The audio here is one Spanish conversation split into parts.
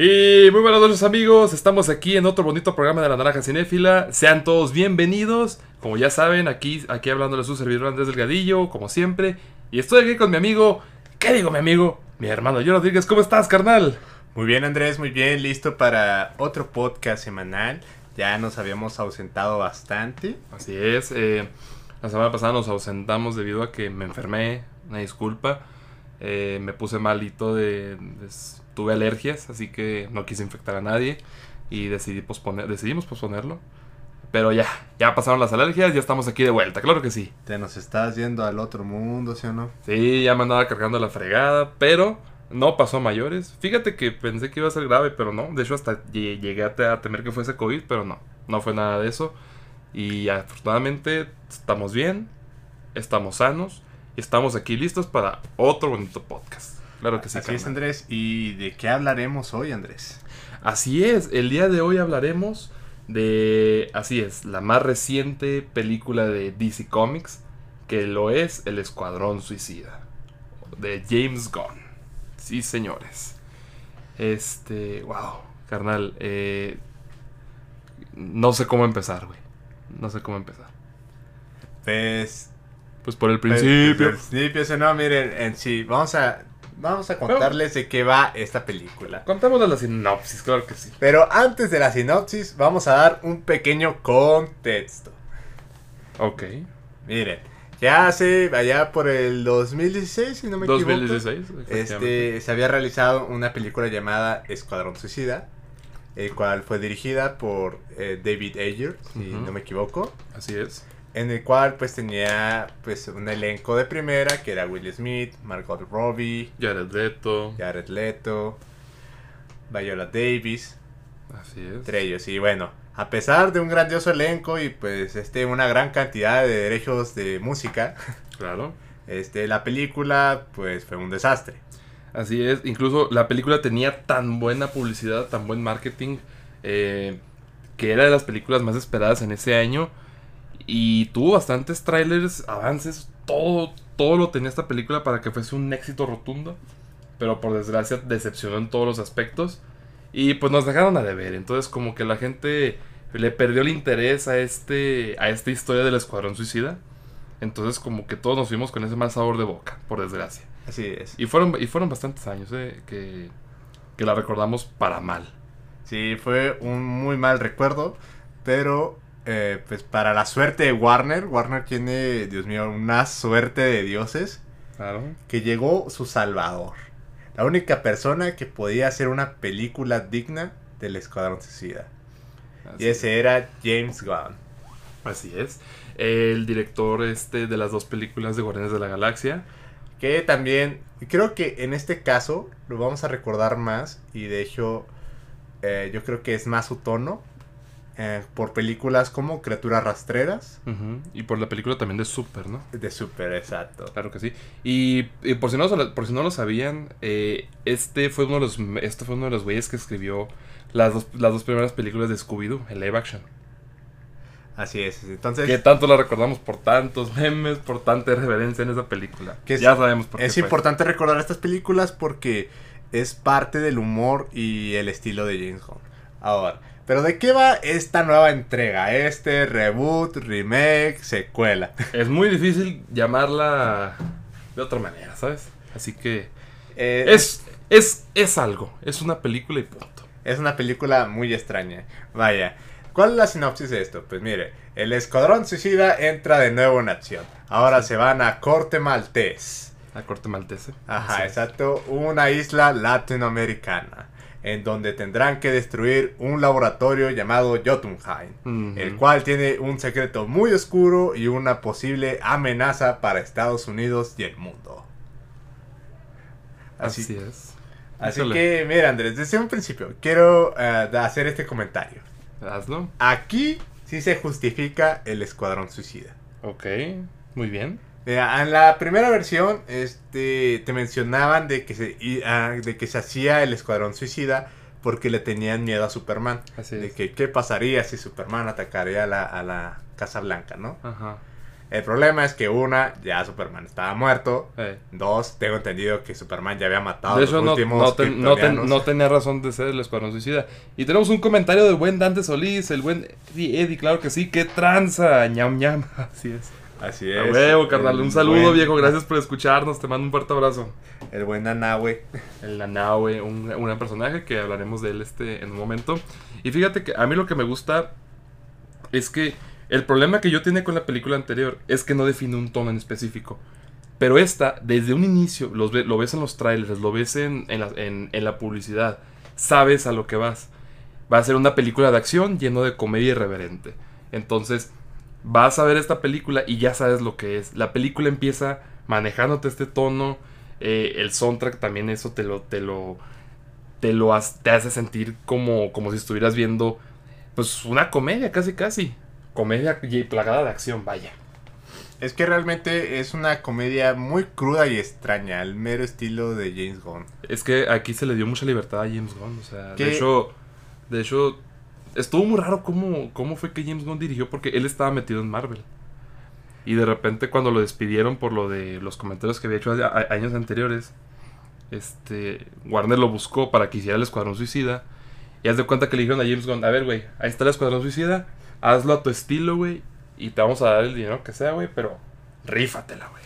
Y muy buenas noches amigos, estamos aquí en otro bonito programa de la Naranja Cinéfila. Sean todos bienvenidos. Como ya saben, aquí, aquí hablándole a su servidor Andrés Delgadillo, como siempre. Y estoy aquí con mi amigo, ¿qué digo mi amigo? Mi hermano Yo Rodríguez, ¿cómo estás, carnal? Muy bien Andrés, muy bien, listo para otro podcast semanal. Ya nos habíamos ausentado bastante. Así es, eh, la semana pasada nos ausentamos debido a que me enfermé, una disculpa. Eh, me puse malito de, de- tuve alergias, así que no quise infectar a nadie y decidí posponer, decidimos posponerlo. Pero ya, ya pasaron las alergias, ya estamos aquí de vuelta, claro que sí. Te nos estás yendo al otro mundo, ¿sí o no? Sí, ya me andaba cargando la fregada, pero no pasó a mayores. Fíjate que pensé que iba a ser grave, pero no. De hecho, hasta lle- llegué a temer que fuese COVID, pero no. No fue nada de eso. Y afortunadamente estamos bien, estamos sanos y estamos aquí listos para otro bonito podcast. Claro que sí. Así es. Andrés. ¿Y de qué hablaremos hoy Andrés? Así es, el día de hoy hablaremos de, así es, la más reciente película de DC Comics, que lo es El Escuadrón Suicida, de James Gunn. Sí, señores. Este, wow, carnal, eh, no sé cómo empezar, güey. No sé cómo empezar. Pues... Pues por el pues, principio. El principio, ¿sí o no, miren, en sí, vamos a... Vamos a contarles de qué va esta película. Contémosle la sinopsis, claro que sí. Pero antes de la sinopsis, vamos a dar un pequeño contexto. Ok. Miren, ya hace, allá por el 2016, si no me equivoco. 2016. efectivamente. Este, se había realizado una película llamada Escuadrón Suicida, el cual fue dirigida por eh, David Ayer, si no me equivoco, Así es. En el cual pues tenía pues un elenco de primera que era Will Smith, Margot Robbie, Jared Leto. Jared Leto, Viola Davis, Así es. entre ellos. Y bueno, a pesar de un grandioso elenco y pues este una gran cantidad de derechos de música, Claro. este la película pues fue un desastre. Así es, incluso la película tenía tan buena publicidad, tan buen marketing, eh, que era de las películas más esperadas en ese año. Y tuvo bastantes trailers, avances, todo, todo lo tenía esta película para que fuese un éxito rotundo. Pero por desgracia decepcionó en todos los aspectos. Y pues nos dejaron a deber. Entonces como que la gente le perdió el interés a, este, a esta historia del Escuadrón Suicida. Entonces como que todos nos fuimos con ese mal sabor de boca, por desgracia. Así es. Y fueron, y fueron bastantes años eh, que, que la recordamos para mal. Sí, fue un muy mal recuerdo, pero eh, pues para la suerte de Warner, Warner tiene, Dios mío, una suerte de dioses, Claro. que llegó su salvador. La única persona que podía hacer una película digna del Escuadrón Suicida. Así, Y ese era James Gunn. así es. El director este de las dos películas de Guardianes de la Galaxia. Que también, creo que en este caso lo vamos a recordar más y de hecho eh, yo creo que es más su tono eh, por películas como Criaturas Rastreras Y por la película también de Super, ¿no? de Super, exacto. Claro que sí. Y, y por, si no, lo- por si no lo sabían, eh, este fue uno de los este fue uno de los güeyes que escribió las dos, las dos primeras películas de Scooby-Doo, el live action. Así es. Entonces, Que tanto la recordamos por tantos memes, por tanta reverencia en esa película. Que es- ya sabemos por qué. es fue. importante recordar estas películas porque es parte del humor y el estilo de James Gunn. Ahora, pero ¿de qué va esta nueva entrega? Este reboot, remake, secuela. Es muy difícil llamarla de otra manera, ¿sabes? Así que Eh, es, es, es algo, es una película y punto. Es una película muy extraña. Vaya. ¿Cuál es la sinopsis de esto? Pues mire, el Escuadrón Suicida entra de nuevo en acción. Ahora se van a Corte Maltés. La corte maltese. Ajá, es. exacto. Una isla latinoamericana. En donde tendrán que destruir un laboratorio llamado Jotunheim. El cual tiene un secreto muy oscuro y una posible amenaza para Estados Unidos y el mundo. Así, Así, es. así Híjole, que, mira Andrés, desde un principio quiero eh, hacer este comentario. Hazlo. Aquí sí se justifica el Escuadrón Suicida. Ok, muy bien. Mira, en la primera versión, este, te mencionaban de que se, ah, de que se hacía el Escuadrón Suicida porque le tenían miedo a Superman. Así De es. que qué pasaría si Superman atacaría a la, a la Casa Blanca, ¿no? Ajá. El problema es que una, ya Superman estaba muerto. Eh. Dos, tengo entendido que Superman ya había matado De a los no, últimos no, ten- no ten- kryptonianos. no tenía razón de ser el Escuadrón Suicida. Y tenemos un comentario del buen Dante Solís, el buen Eddie, Eddie, claro que sí, qué tranza, ñam ñam. Así es. Así A es. huevo, carnal. Un saludo, buen- viejo. Gracias por escucharnos. Te mando un fuerte abrazo. El buen Nanahue. El Nanaue, un, un personaje que hablaremos de él este en un momento. Y fíjate que a mí lo que me gusta es que el problema que yo tenía con la película anterior es que no define un tono en específico. Pero esta, desde un inicio, los ve- lo ves en los trailers, lo ves en, en la, en- en la publicidad, sabes a lo que vas. Va a ser una película de acción lleno de comedia irreverente. Entonces, vas a ver esta película y ya sabes lo que es. La película empieza manejándote este tono. eh, el soundtrack también eso te lo, te lo, te lo has- te hace sentir como, como si estuvieras viendo pues una comedia casi casi. Comedia y plagada de acción, vaya. Es que realmente es una comedia muy cruda y extraña, al mero estilo de James Gunn. Es que aquí se le dio mucha libertad a James Gunn. O sea, ¿Qué? de hecho, de hecho, estuvo muy raro cómo, cómo fue que James Gunn dirigió porque él estaba metido en Marvel. Y de repente cuando lo despidieron por lo de los comentarios que había hecho a- a- años anteriores, este Warner lo buscó para que hiciera el Escuadrón Suicida. Y haz de cuenta que le dijeron a James Gunn, a ver, güey, ahí está el Escuadrón Suicida, hazlo a tu estilo, güey, y te vamos a dar el dinero que sea, güey, pero rífatela, güey.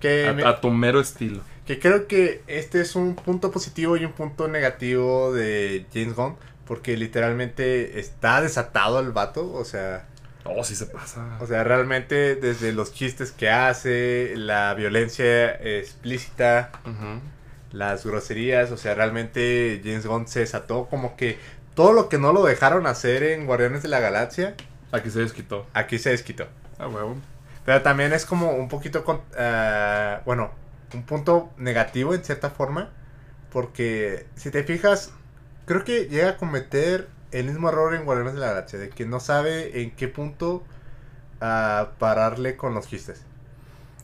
Que, me- A, a tu mero estilo. que creo que este es un punto positivo y un punto negativo de James Gunn. Porque literalmente está desatado el vato. O sea, Oh, sí se pasa. o sea, realmente desde los chistes que hace, la violencia explícita, Ujú. las groserías. O sea, realmente James Gunn se desató como que todo lo que no lo dejaron hacer en Guardianes de la Galaxia, Aquí se desquitó. aquí se desquitó. Ah, huevo. Pero también es como un poquito, con, ah, bueno, un punto negativo en cierta forma. Porque si te fijas, creo que llega a cometer el mismo error en Guardianes de la Galaxia. De que no sabe en qué punto ah, pararle con los chistes.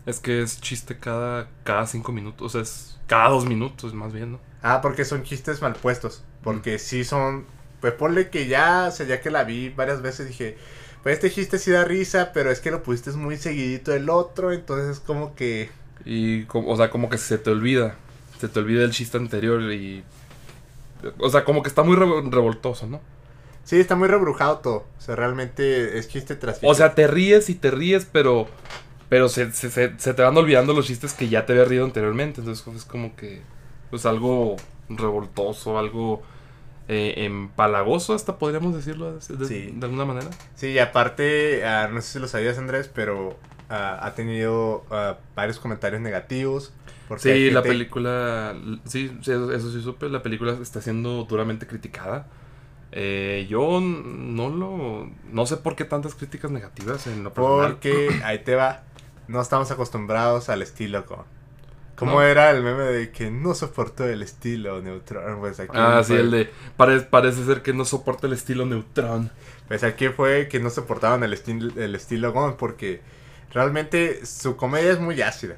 Es que es chiste cada, cada cinco minutos. O sea, es cada dos minutos, más bien, ¿no? Ah, porque son chistes mal puestos. Porque sí son... Pues ponle que ya, o sea, ya que la vi varias veces dije... Pues este chiste sí da risa, pero es que lo pusiste muy seguidito del otro. Entonces es como que... Y, como- o sea, como que se te olvida. Se te olvida el chiste anterior y. O sea, como que está muy revo- revoltoso, ¿no? Sí, está muy rebrujado todo. O sea, realmente es chiste tras O chiste. sea, te ríes y te ríes, pero. Pero se, se, se- se te van olvidando los chistes que ya te había rido anteriormente. Entonces es como que. Pues algo revoltoso, algo. eh, empalagoso, hasta podríamos decirlo de, de- Sí. de alguna manera. Sí, y aparte, ah, no sé si lo sabías, Andrés, pero ha tenido ah, varios comentarios negativos. porque Sí, la película, sí, eso, eso sí supe, la película está siendo duramente criticada. Eh, yo no lo, no sé por qué tantas críticas negativas en lo personal. Porque, ahí te va, no estamos acostumbrados al estilo con... ¿Cómo No. era el meme de que no soportó el estilo neutral? Pues aquí Ah, sí, fue- el de, pare- parece ser que no soporta el estilo Neutron. Pues aquí fue que no soportaban el, estil- el estilo Gon porque realmente su comedia es muy ácida.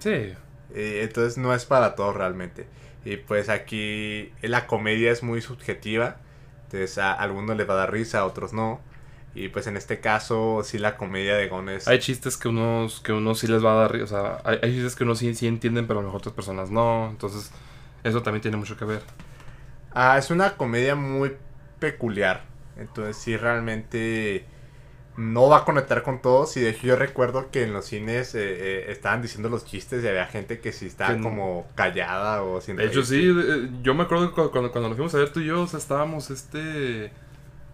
Sí, Eh, entonces no es para todos realmente. Y pues aquí la comedia es muy subjetiva. Entonces a algunos les va a dar risa, a otros no. Y pues en este caso sí la comedia de Gon es... hay chistes que unos, que unos sí les va a dar, ri- o sea, hay, hay chistes que unos sí, sí entienden, pero a lo mejor otras personas no, entonces eso también tiene mucho que ver. Ah, es una comedia muy peculiar. Entonces sí realmente no va a conectar con todos. Y de hecho yo recuerdo que en los cines eh, eh, estaban diciendo los chistes y había gente que sí estaba Que como callada o sin De hecho, sí, eh, yo me acuerdo que cuando, cuando, cuando nos fuimos a ver tú y yo, o sea, estábamos este.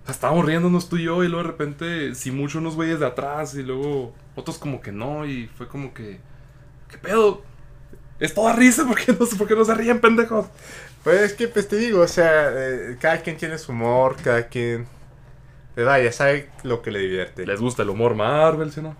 O sea, estábamos riéndonos tú y yo, y luego de repente, si mucho unos güeyes de atrás, y luego otros como que no, y fue como que. ¿Qué pedo? Es toda risa, ¿por qué no, por qué no se ríen, pendejos? Pues es que, pues te digo, o sea, eh, cada quien tiene su humor, cada quien. Pues vaya, sabe lo que le divierte. Les gusta el humor Marvel, ¿sí o no?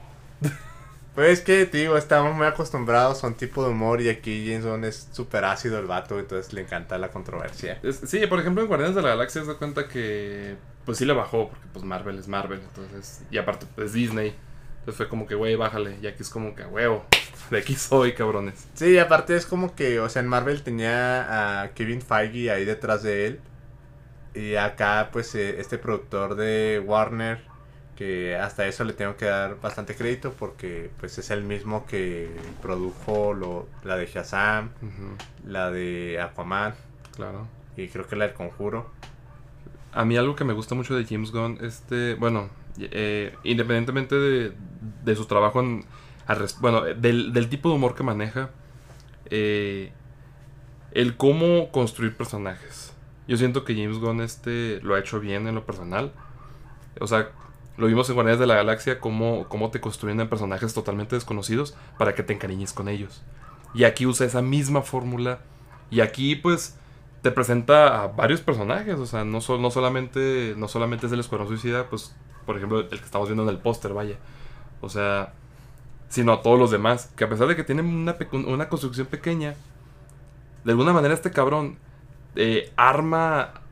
Pues es que te digo, estamos muy acostumbrados a un tipo de humor y aquí James Gunn es súper ácido el vato, entonces le encanta la controversia. Es- sí, por ejemplo, en Guardianes de la Galaxia se da cuenta que. Pues sí le bajó, porque pues Marvel es Marvel, entonces. Y aparte, pues Disney. Entonces fue como que, güey, bájale. Y aquí es como que, huevo. De aquí soy, cabrones. Sí, y aparte es como que, o sea, en Marvel tenía a Kevin Feige ahí detrás de él. Y acá, pues, eh, este productor de Warner Que hasta eso le tengo que dar bastante crédito porque pues es el mismo que produjo lo, la de Shazam, la de Aquaman claro. y creo que la del Conjuro. A mí algo que me gusta mucho de James Gunn, este, bueno, eh, independientemente de, de su trabajo en, al bueno, del, del tipo de humor que maneja, eh, el cómo construir personajes. Yo siento que James Gunn este lo ha hecho bien en lo personal. O sea, lo vimos en Guardianes de la Galaxia, cómo, cómo te construyen a personajes totalmente desconocidos para que te encariñes con ellos. Y aquí usa esa misma fórmula. Y aquí, pues, te presenta a varios personajes. O sea, no, no, solamente, no solamente es el Escuadrón Suicida, pues, por ejemplo, el que estamos viendo en el póster, vaya. O sea, sino a todos los demás. Que a pesar de que tienen una, una construcción pequeña, de alguna manera este cabrón eh, arma,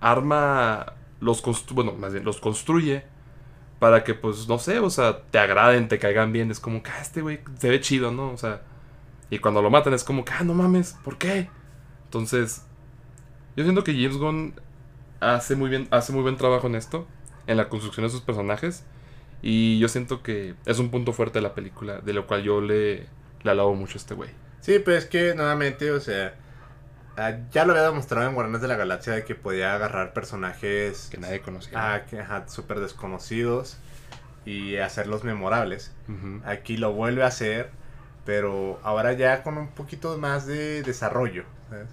arma, los bueno, más bien, los construye para que, pues, no sé, o sea, te agraden, te caigan bien. Es como que, ah, este güey se ve chido, ¿no? O sea, y cuando lo matan es como que, ah, no mames, ¿por qué? Entonces, yo siento que James Gunn hace muy bien, hace muy buen trabajo en esto, en la construcción de sus personajes. Y yo siento que es un punto fuerte de la película, de lo cual yo le, le alabo mucho a este güey. Sí, pero es que nuevamente, o sea, ya lo había demostrado en Guardianes de la Galaxia de que podía agarrar personajes Que nadie conocía. ah, que, ajá, súper desconocidos y hacerlos memorables. Aquí lo vuelve a hacer, pero ahora ya con un poquito más de desarrollo. ¿sabes?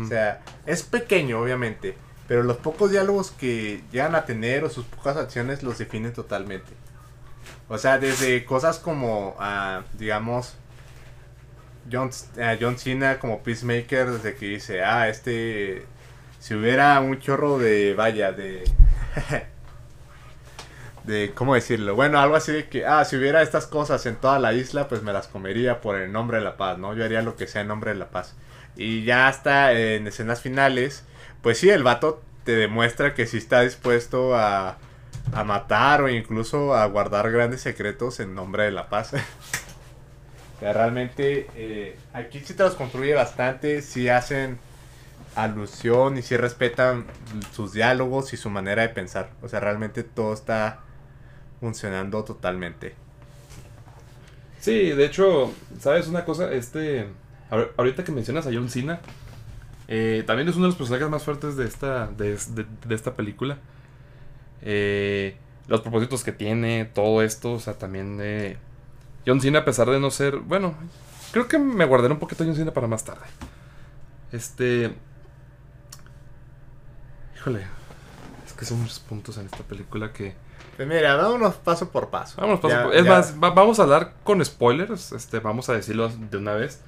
O sea, es pequeño, obviamente, pero los pocos diálogos que llegan a tener o sus pocas acciones los definen totalmente. O sea, desde cosas como, ah, digamos, John, ah, John Cena como Peacemaker, desde que dice, ah, este, si hubiera un chorro de, vaya, de... de, ¿cómo decirlo? Bueno, algo así de que, ah, si hubiera estas cosas en toda la isla, pues me las comería por el nombre de la paz, ¿no? Yo haría lo que sea en nombre de la paz. Y ya hasta en escenas finales, pues sí, el vato te demuestra que sí está dispuesto a, a matar o incluso a guardar grandes secretos en nombre de la paz. o sea, realmente eh, aquí sí te los construye bastante, sí hacen alusión y sí respetan sus diálogos y su manera de pensar. O sea, realmente todo está funcionando totalmente. Sí, de hecho, ¿sabes una cosa? Este. ahor- Ahorita que mencionas a John Cena, eh, también es uno de los personajes más fuertes de esta, de, de- esta película. Eh, los propósitos que tiene, todo esto, o sea, también. John Cena, a pesar de no ser. Bueno, creo que me guardaré un poquito de John Cena para más tarde. Este. Híjole, es que son muchos puntos en esta película que. Pues mira, vámonos paso por paso. Vámonos, paso Ya- por- Es ya- más, va- vamos a hablar con spoilers. Este, vamos a decirlo de una vez.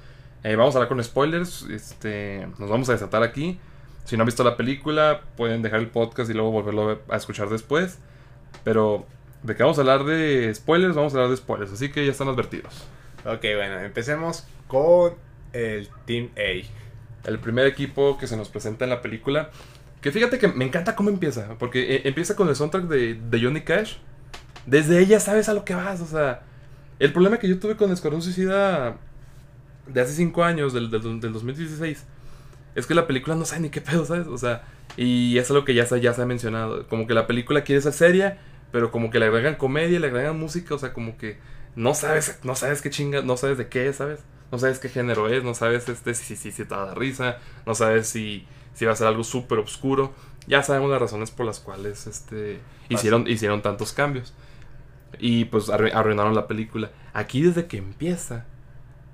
Eh, vamos a hablar con spoilers. Este, nos vamos a desatar aquí. Si no han visto la película, pueden dejar el podcast y luego volverlo a ver- a escuchar después. Pero de que vamos a hablar de spoilers, vamos a hablar de spoilers. Así que ya están advertidos. Ok, bueno, empecemos con el Team A. El primer equipo que se nos presenta en la película. Que fíjate que me encanta cómo empieza. Porque eh, empieza con el soundtrack de, de Johnny Cash. Desde ella sabes a lo que vas. O sea, el problema que yo tuve con Escuadrón Suicida de hace 5 años, del, del, del 2016, es que la película no sabe ni qué pedo, ¿sabes? O sea, y eso es lo que ya se, ya se ha mencionado. Como que la película quiere ser seria, pero como que le agregan comedia, le agregan música, o sea, como que no sabes, no sabes qué chinga, no sabes de qué es, ¿sabes? No sabes qué género es, no sabes este, si, si, si, te va a dar risa, no sabes si, si va a ser algo súper oscuro. Ya sabemos las razones por las cuales este, hicieron, hicieron tantos cambios. Y pues arru- arruinaron la película. Aquí desde que empieza,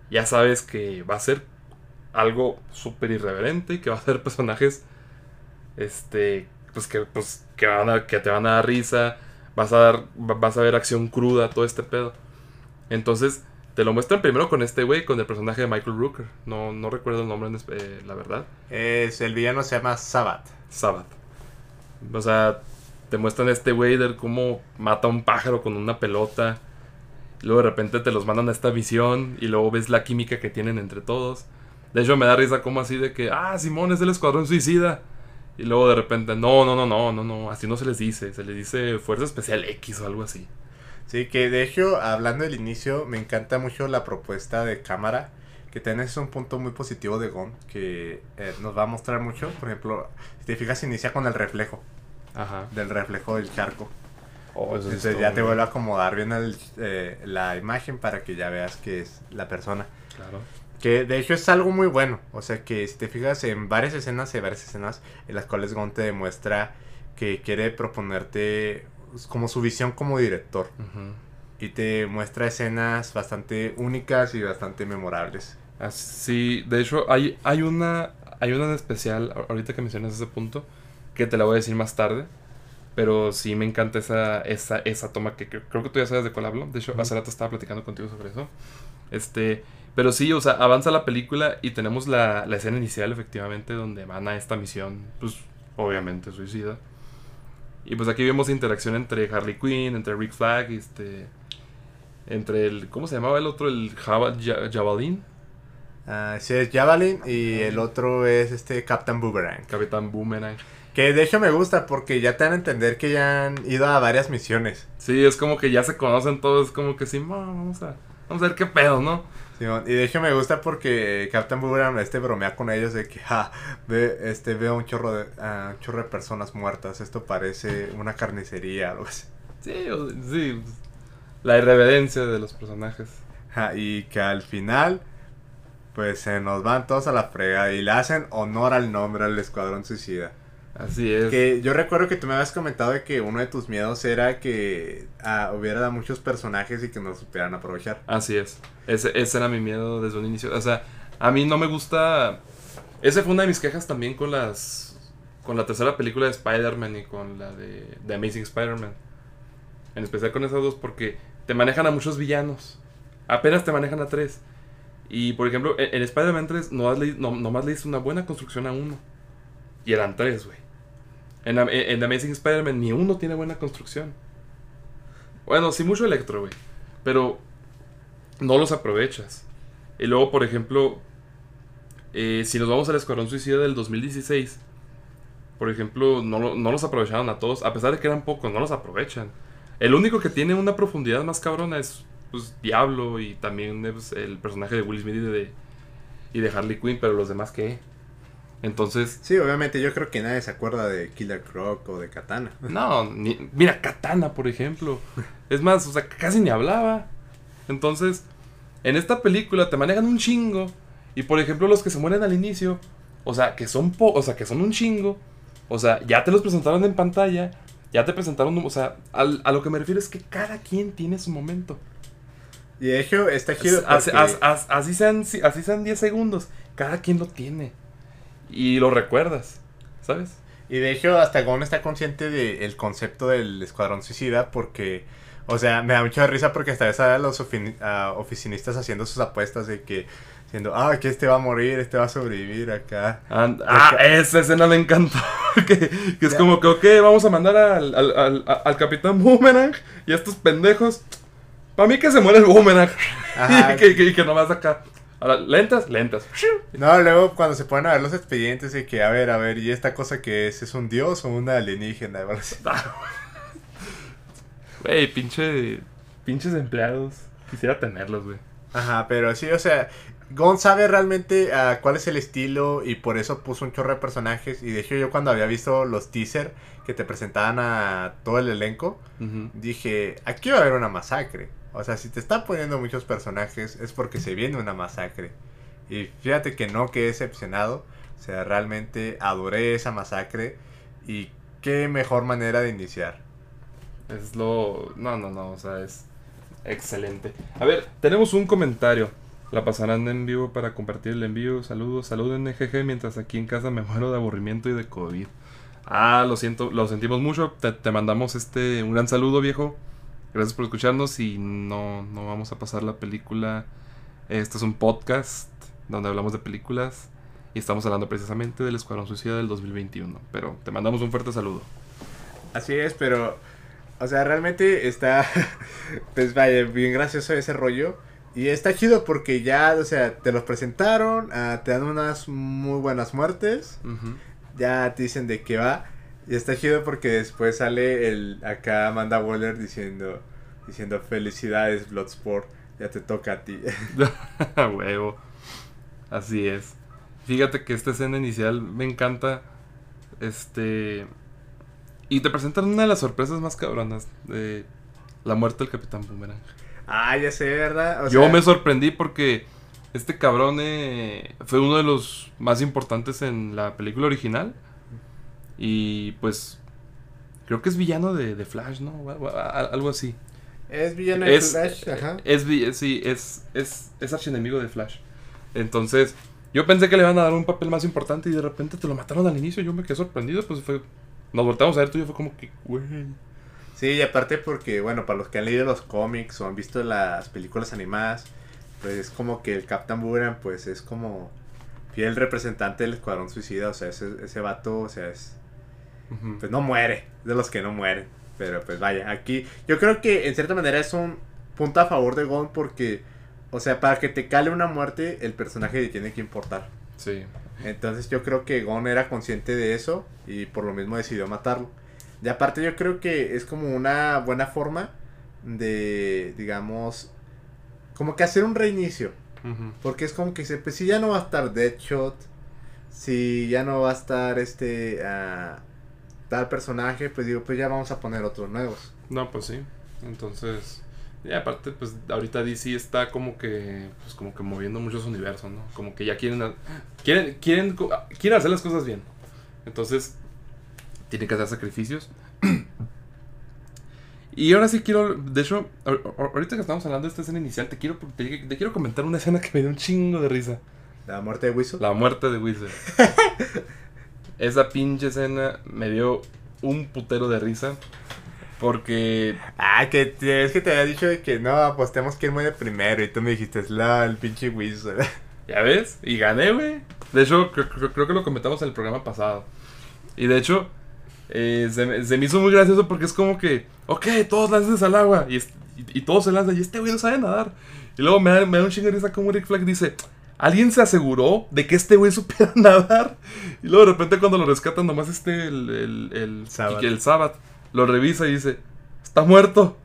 ya sabes que va a ser algo súper irreverente y que va a ser personajes este pues que pues que van a, que te van a dar risa vas a dar va- vas a ver acción cruda todo este pedo. Entonces te lo muestran primero con este güey con el personaje de Michael Rooker. No no recuerdo el nombre eh, la verdad. Es, el villano se llama Sabbath. Sabbath. O sea te muestran este güey de cómo mata a un pájaro con una pelota. Luego de repente te los mandan a esta visión y luego ves la química que tienen entre todos. De hecho me da risa como así de que ah Simón es del escuadrón suicida y luego de repente no no no no no no así no se les dice se les dice fuerza especial X o algo así Sí, que de hecho, hablando del inicio, me encanta mucho la propuesta de cámara. Que también es un punto muy positivo de Gon. Que eh, nos va a mostrar mucho. Por ejemplo, si te fijas, inicia con el reflejo. ajá Del reflejo del charco. Oh, Entonces ya te vuelve a acomodar bien el, eh, la imagen para que ya veas que es la persona. Claro. Que de hecho es algo muy bueno. O sea que si te fijas en varias escenas, hay varias escenas en las cuales Gon te demuestra que quiere proponerte pues, como su visión como director. Y te muestra escenas bastante únicas y bastante memorables. Así, de hecho, hay, hay una hay una en especial, ahorita que mencionas ese punto, que te la voy a decir más tarde. Pero sí me encanta esa, esa, esa toma que creo, creo que tú ya sabes de cuál hablo. De hecho, hace rato estaba platicando contigo sobre eso. Este, pero sí, o sea, avanza la película y tenemos la, la escena inicial, efectivamente, donde van a esta misión, pues, obviamente, suicida. Y pues aquí vemos interacción entre Harley Quinn, entre Rick Flag, este, entre el, ¿cómo se llamaba el otro? El Java, Ja- Javelin, Ah, sí, es Javelin y el otro es este Captain Boomerang. Capitán Boomerang. Que de hecho me gusta porque ya te dan a entender que ya han ido a varias misiones. Sí, es como que ya se conocen todos, como que sí, "Ma, vamos a, vamos a ver qué pedo, ¿no? Y de hecho me gusta porque Captain Boomerang este bromea con ellos de que ja, ve, este, veo un chorro de ah, un chorro de personas muertas. Esto parece una carnicería algo así. Sí, sí, la irreverencia de los personajes. Ja, y que al final pues se nos van todos a la frega y le hacen honor al nombre al Escuadrón Suicida. Así es. Que yo recuerdo que tú me habías comentado de que uno de tus miedos era que ah, hubiera muchos personajes y que no los supieran aprovechar. Así es. Ese, ese era mi miedo desde un inicio. O sea, a mí no me gusta. Ese fue una de mis quejas también con las. Con la tercera película de Spider-Man y con la de, de Amazing Spider-Man. En especial con esas dos porque te manejan a muchos villanos. Apenas te manejan a tres. Y por ejemplo, en, en Spider-Man 3 nomás le, no, nomás le hice una buena construcción a uno. Y eran tres, güey. En, Am- en, Amazing Spider-Man ni uno tiene buena construcción. Bueno, sí mucho Electro, güey. Pero no los aprovechas. Y luego, por ejemplo, eh, si nos vamos al Escuadrón Suicida del 2016, por ejemplo, no, no los aprovecharon a todos, a pesar de que eran pocos, no los aprovechan. El único que tiene una profundidad más cabrona es pues, Diablo y también pues, el personaje de Will Smith y de, y de Harley Quinn, pero los demás qué. Entonces, Sí, obviamente yo creo que nadie se acuerda de Killer Croc o de Katana. no, ni- mira, Katana, por ejemplo. Es más, o sea, casi ni hablaba. Entonces, en esta película te manejan un chingo. Y por ejemplo, los que se mueren al inicio, o sea, que son po o sea, que son un chingo. O sea, ya te los presentaron en pantalla. Ya te presentaron, o sea, al- a lo que me refiero es que cada quien tiene su momento. Y de hecho está chido Así, porque- as- as- así sean, así sean 10 segundos, cada quien lo tiene. Y lo recuerdas, ¿sabes? Y de hecho, hasta Gon está consciente del concepto del escuadrón suicida porque, o sea, me da mucha risa porque hasta ves a los a oficinistas haciendo sus apuestas de que, diciendo, ah, que este va a morir, este va a sobrevivir acá. And- ah, esa escena me encantó. que, que es como que, ok, vamos a mandar al, al, al, al Capitán Boomerang y a estos pendejos. Para mí que se muere el Boomerang. Y que, que, que nomás acá. Ahora, lentas, lentas. No, luego cuando se ponen a ver los expedientes de que, a ver, a ver, ¿y esta cosa que es? ¿Es un dios o una alienígena? Güey, pinche. Pinches empleados. Quisiera tenerlos, güey. Ajá, pero sí, o sea, Gon sabe realmente ah, cuál es el estilo y por eso puso un chorro de personajes. Y de hecho, yo cuando había visto los teaser que te presentaban a todo el elenco, dije, aquí va a haber una masacre. O sea, si te está poniendo muchos personajes es porque se viene una masacre. Y fíjate que no quedé decepcionado. O sea, realmente adoré esa masacre. Y qué mejor manera de iniciar. Es lo. No, no, no. O sea, es excelente. A ver, tenemos un comentario. La pasarán en vivo para compartir el envío. Saludos, saluden NGG mientras aquí en casa me muero de aburrimiento y de COVID. Ah, lo siento, lo sentimos mucho. Te, te mandamos este un gran saludo, viejo. Gracias por escucharnos y no, no vamos a pasar la película. Este es un podcast donde hablamos de películas y estamos hablando precisamente del Escuadrón Suicida del 2021. Pero te mandamos un fuerte saludo. Así es, pero, o sea, realmente está, pues vaya, bien gracioso ese rollo. Y está chido porque ya, o sea, te los presentaron, ah, te dan unas muy buenas muertes, Ujú. ya te dicen de qué va. Y está chido porque después sale el, acá Amanda Waller diciendo, diciendo felicidades Bloodsport, ya te toca a ti. Huevo. Así es. Fíjate que esta escena inicial me encanta. Este. Y te presentan una de las sorpresas más cabronas de la muerte del Capitán Boomerang. Ah, ya sé, ¿verdad? O Yo sea, me sorprendí porque este cabrón eh, fue uno de los más importantes en la película original. Y pues creo que es villano de, de Flash, ¿no? O algo- así. Es villano de Flash, ajá. es sí, es, es, es archienemigo de Flash. Entonces, yo pensé que le iban a dar un papel más importante y de repente te lo mataron al inicio. Yo me quedé sorprendido, pues fue... Nos volteamos a ver tú y yo fue como que, güey. Sí, y aparte porque, bueno, para los que han leído los cómics o han visto las películas animadas, pues es como que el Captain Boomerang, pues es como fiel representante del Escuadrón Suicida, o sea, ese, ese vato, o sea, es, Pues no muere, de los que no mueren. Pero pues vaya, aquí yo creo que en cierta manera es un punto a favor de Gon porque, o sea, para que te cale una muerte, el personaje le tiene que importar. Sí. Entonces yo creo que Gon era consciente de eso y por lo mismo decidió matarlo. Y aparte yo creo que es como una buena forma de, digamos, como que hacer un reinicio. Porque es como que se, pues si ya no va a estar Deadshot, si ya no va a estar este ah, tal personaje, pues digo, pues ya vamos a poner otros nuevos. No, pues sí. Entonces, y aparte, pues ahorita DC está como que, pues como que moviendo muchos universos, ¿no? Como que ya quieren, quieren, quieren, quieren hacer las cosas bien. Entonces, tienen que hacer sacrificios. Y ahora sí quiero, de hecho, ahor- ahor- ahorita que estamos hablando de esta escena inicial, te quiero, te, te quiero comentar una escena que me dio un chingo de risa. La muerte de Whistle. La muerte de Wizard. Esa pinche escena me dio un putero de risa. Porque Ah, que es que te había dicho que no, apostemos quién muere primero y tú me dijiste, es la, el pinche Whistle. ¿Ya ves? Y gané, güey. De hecho, creo, creo- creo que lo comentamos en el programa pasado. Y de hecho, eh, se, me, se me hizo muy gracioso porque es como que, ok, todos láncense al agua. Y, y todos se lanzan. Y este güey no sabe nadar. Y luego me da, me da un chingo de risa como Rick Flag dice, ¿alguien se aseguró de que este güey supiera nadar? Y luego de repente cuando lo rescatan, nomás este, el, el, el, Sabbath. el Sabbath, lo revisa y dice, está muerto.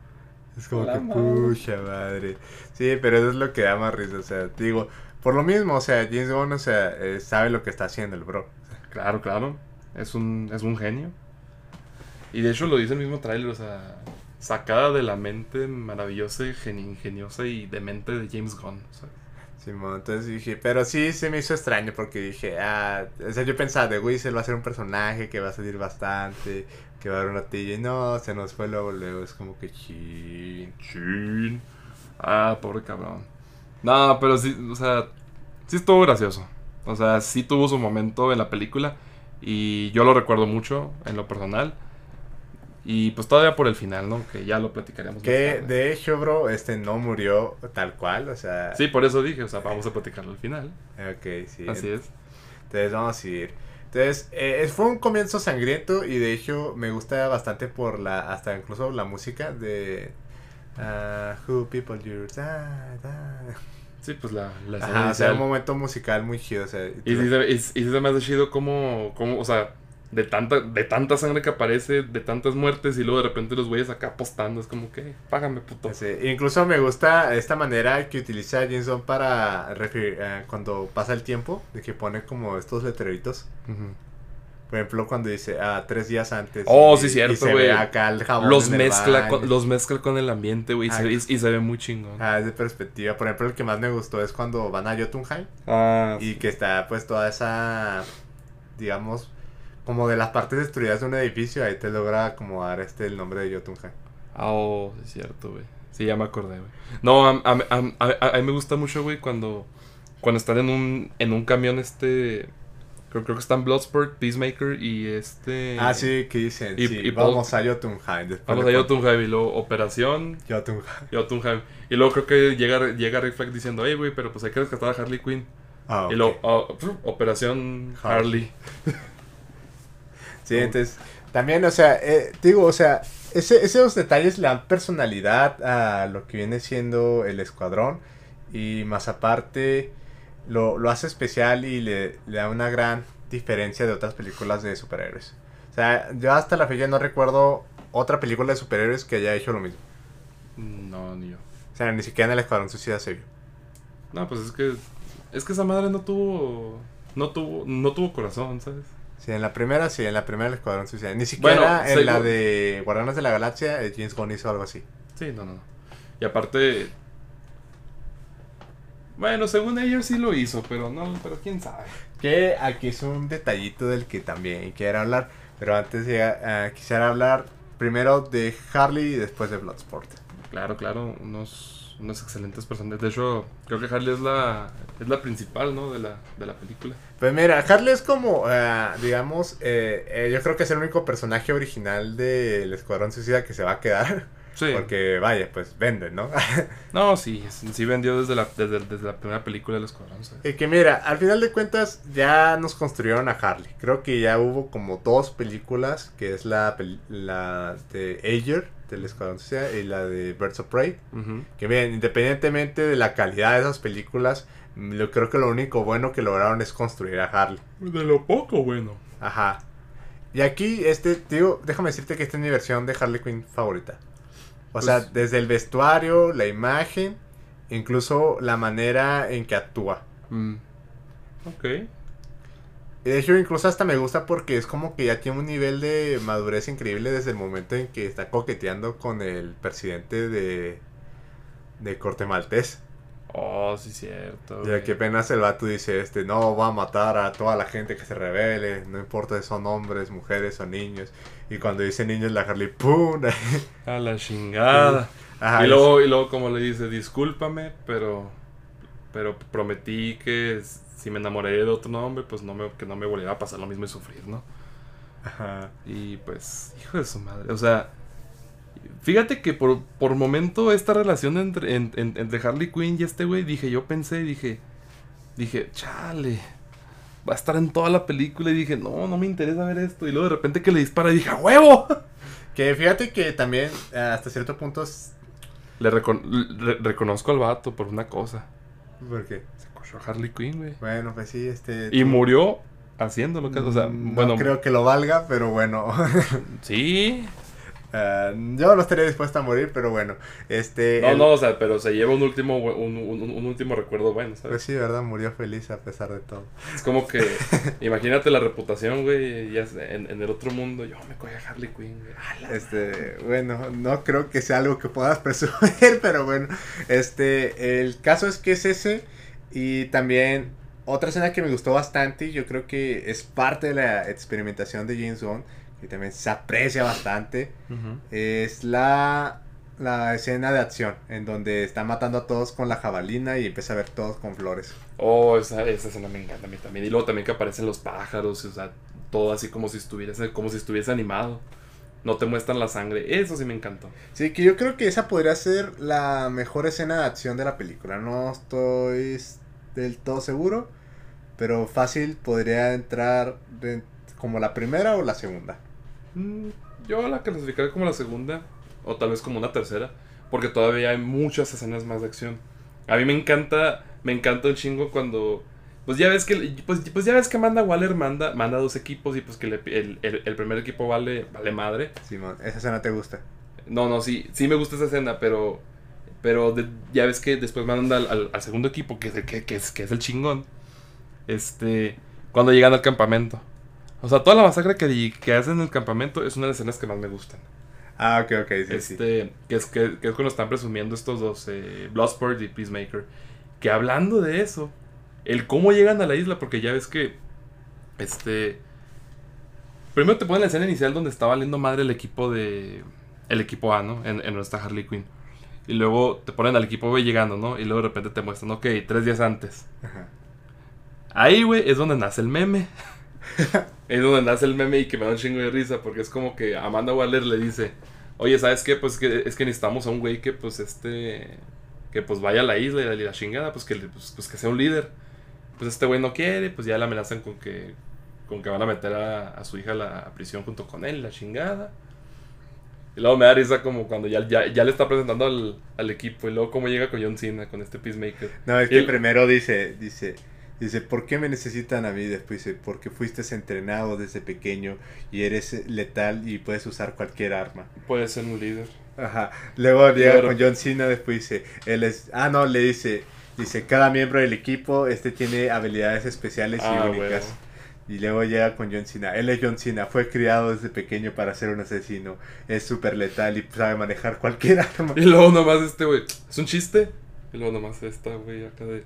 Es como La que madre. pucha madre. Sí, pero eso es lo que da más risa. O sea, te digo, por lo mismo, o sea, James Gunn, o sea, eh, sabe lo que está haciendo el bro. Claro, claro. Es un, es un genio. Y de hecho lo dice el mismo tráiler, o sea, sacada de la mente maravillosa, y ingeniosa y demente de James Gunn. o sea. Simón, entonces dije, pero sí se me hizo extraño porque dije, ah, o sea, yo pensaba de Whistle va a ser un personaje que va a salir bastante, que va a haber una tilla y no, se nos fue luego, luego, es como que chin. Chin. Ah, pobre cabrón. No, pero sí, o sea, sí estuvo gracioso. O sea, sí tuvo su momento en la película. Y yo lo recuerdo mucho en lo personal. Y pues todavía por el final, ¿no? Que ya lo platicaremos. Que de hecho, bro, este no murió tal cual, o sea. Sí, por eso dije, o sea, vamos a platicarlo al final. Ok, sí. Así es. Entonces vamos a ir. Entonces, eh, fue un comienzo sangriento y de hecho me gusta bastante por la, hasta incluso la música de ah, Who People You're da, da. Sí, pues la, la Ajá, o sea, un momento musical muy chido, o sea, Y y, y sí se me hace chido como, como, o sea, de tanta, de tanta sangre que aparece, de tantas muertes, y luego de repente los güeyes acá apostando, es como que, págame, puto. Sí, incluso me gusta esta manera que utiliza James Gunn para refer- eh, cuando pasa el tiempo, de que pone como estos letreritos. Por ejemplo, cuando dice, ah, tres días antes. Oh, y- sí, cierto, y se güey. ve acá el jabón Los mezcla, con, los mezcla con el ambiente, güey, y, se Ah, ve- y, y se ve muy chingón. Ah, es de perspectiva. Por ejemplo, el que más me gustó es cuando van a Jotunheim Ah, y que está pues toda esa, digamos, como de las partes destruidas de un edificio, ahí te logra acomodar este el nombre de Jotunheim. Ah, oh, sí es cierto, güey. Sí, ya me acordé, güey. No, a, a, a- a- a mí me gusta mucho, güey, cuando, cuando están en un, en un camión, este... Creo, creo que están Bloodsport, Peacemaker y este... Ah, sí, que dicen, Y- sí, y Paul- vamos a Jotunheim. después Vamos a Jotunheim y luego Operación Jotunheim. Jotunheim. Y luego creo que llega, llega Rick Flag diciendo, hey, güey, pero pues hay que rescatar a Harley Quinn. Ah, Y ok. luego, oh, Operación Harley. Sí, entonces, también, o sea, eh, digo, o sea, ese, esos detalles le dan personalidad a lo que viene siendo el escuadrón y más aparte lo, lo hace especial y le, le da una gran diferencia de otras películas de superhéroes. O sea, yo hasta la fecha no recuerdo otra película de superhéroes que haya hecho lo mismo. No, ni yo. O sea, ni siquiera en el Escuadrón Suicida se vio. No, pues es que... Es que esa madre no tuvo... No tuvo, no tuvo corazón, ¿sabes? Sí, en la primera, sí, en la primera el Escuadrón Suicida. Ni siquiera Bueno, en la de Guardianes de la Galaxia, eh, James Gunn hizo algo así. Sí, no, no. Y aparte. Bueno, según ellos sí lo hizo, pero no, pero quién sabe. Que aquí es un detallito del que también quiero hablar. Pero antes de, quisiera hablar primero de Harley y después de Bloodsport. Claro, claro, unos, unos excelentes personajes. De hecho, creo que Harley es la, es la principal, ¿no? De la, de la película. Pues mira, Harley es como, eh, digamos, eh, eh, yo creo que es el único personaje original del Escuadrón Suicida que se va a quedar. Sí. Porque vaya, pues venden, ¿no? No, sí, sí vendió desde la, desde, desde la primera película del Escuadrón. ¿sabes? Y que mira, al final de cuentas ya nos construyeron a Harley. Creo que ya hubo como dos películas, que es la, la de Ayer, del Escuadrón Suicida, y la de Birds of Prey. Que bien, independientemente de la calidad de esas películas, mm, yo creo que lo único bueno que lograron es construir a Harley. De lo poco, bueno. Ajá. Y aquí, este, tío, déjame decirte que esta es mi versión de Harley Quinn favorita. O Pues- sea, desde el vestuario, la imagen, incluso la manera en que actúa. Mm. Ok. Y de hecho, incluso hasta me gusta porque es como que ya tiene un nivel de madurez increíble desde el momento en que está coqueteando con el presidente de, de Corte Maltés. Oh, sí, cierto. Y güey. aquí apenas el vato dice, este, no, va a matar a toda la gente que se revele, no importa si son hombres, mujeres o niños. Y cuando dice niños, la Harley, ¡pum! A la chingada. Ajá, y, luego, y luego, como le dice, discúlpame, pero, pero prometí que si me enamoré de otro hombre, pues no me, que no me volviera a pasar lo mismo y sufrir, ¿no? Ajá. Y pues, hijo de su madre. O sea, fíjate que por, por momento esta relación entre, en- en- entre Harley Quinn y este güey, dije, yo pensé, dije, dije, chale, va a estar en toda la película. Y dije, no, no me interesa ver esto. Y luego de repente que le dispara, dije, ¡a huevo! Que fíjate que también, hasta cierto punto, es- Le recon- re- reconozco al vato por una cosa. ¿por qué? A Harley Quinn, güey. Bueno, pues sí, este... Y tú- murió haciéndolo. O sea, Mm, bueno, No creo que lo valga, pero bueno. sí. Eh, yo no estaría dispuesto a morir, pero bueno. Este. No, el- no, o sea, pero se lleva un último, un, un- un último recuerdo bueno, ¿sabes? Pues sí, ¿verdad? Murió feliz a pesar de todo. Es como que, imagínate la reputación, güey, ya en, en el otro mundo, yo me cogí a Harley Quinn, güey. Este, bueno, no creo que sea algo que puedas presumir, pero bueno. Este, el caso es que es ese. Y también otra escena que me gustó bastante, y yo creo que es parte de la experimentación de James Bond, que también se aprecia bastante, es la, la escena de acción, en donde está matando a todos con la jabalina y empieza a ver todos con flores. Oh, esa, esa escena me encanta a mí también. Y luego también que aparecen los pájaros, o sea, todo así como si estuviese, como si estuviese animado. No te muestran la sangre. Eso sí me encantó. Sí, que yo creo que esa podría ser la mejor escena de acción de la película. No estoy del todo seguro, pero fácil podría entrar de- como la primera o la segunda. Mm, Yo la clasificaría como la segunda, o tal vez como una tercera, porque todavía hay muchas escenas más de acción. A mí me encanta, me encanta un chingo cuando, pues ya ves que, pues, pues ya ves que Amanda Waller manda, manda dos equipos y pues que le- el, el- el primer equipo vale, vale madre. Simón, esa escena te gusta. No, no, sí, sí me gusta esa escena, pero, pero de- ya ves que después mandan al, al- al segundo equipo, que es, el, que, que es, que es el chingón, este, cuando llegan al campamento. O sea, toda la masacre que, que hacen en el campamento es una de las escenas que más me gustan. Ah, ok, ok, sí, sí. este, Que, es, que, que es cuando están presumiendo estos dos, eh, Bloodsport y Peacemaker. Que hablando de eso, el cómo llegan a la isla, porque ya ves que, este, primero te ponen la escena inicial donde está valiendo madre el equipo de, el equipo A, ¿no? En, en está Harley Quinn. Y luego te ponen al equipo B llegando, ¿no? Y luego de repente te muestran, ok, tres días antes. Ajá. Ahí, güey, es donde nace el meme. es donde nace el meme y que me da un chingo de risa porque es como que Amanda Waller le dice, oye, ¿sabes qué? Pues que, es que necesitamos a un güey que pues este, que pues vaya a la isla y la, y la chingada, pues que, pues, pues, que sea un líder. Pues este güey no quiere, pues ya le amenazan con que, con que van a meter a, a su hija a la a prisión junto con él, la chingada. Y luego me da risa como cuando ya, ya, ya le está presentando al, al equipo y luego cómo llega con John Cena, con este Peacemaker. No, es que el- primero dice, dice, dice, ¿por qué me necesitan a mí? Después dice, porque fuiste entrenado desde pequeño y eres letal y puedes usar cualquier arma. Puede ser un líder. Ajá. Luego llega Claro. con John Cena, después dice, él es, ah no, le dice, dice, cada miembro del equipo, este tiene habilidades especiales y Ah, únicas. Y luego llega con John Cena. Él es John Cena, fue criado desde pequeño para ser un asesino. Es súper letal y sabe manejar cualquier arma. Y luego nomás este, güey, ¿es un chiste? Y luego nomás esta, güey, acá de...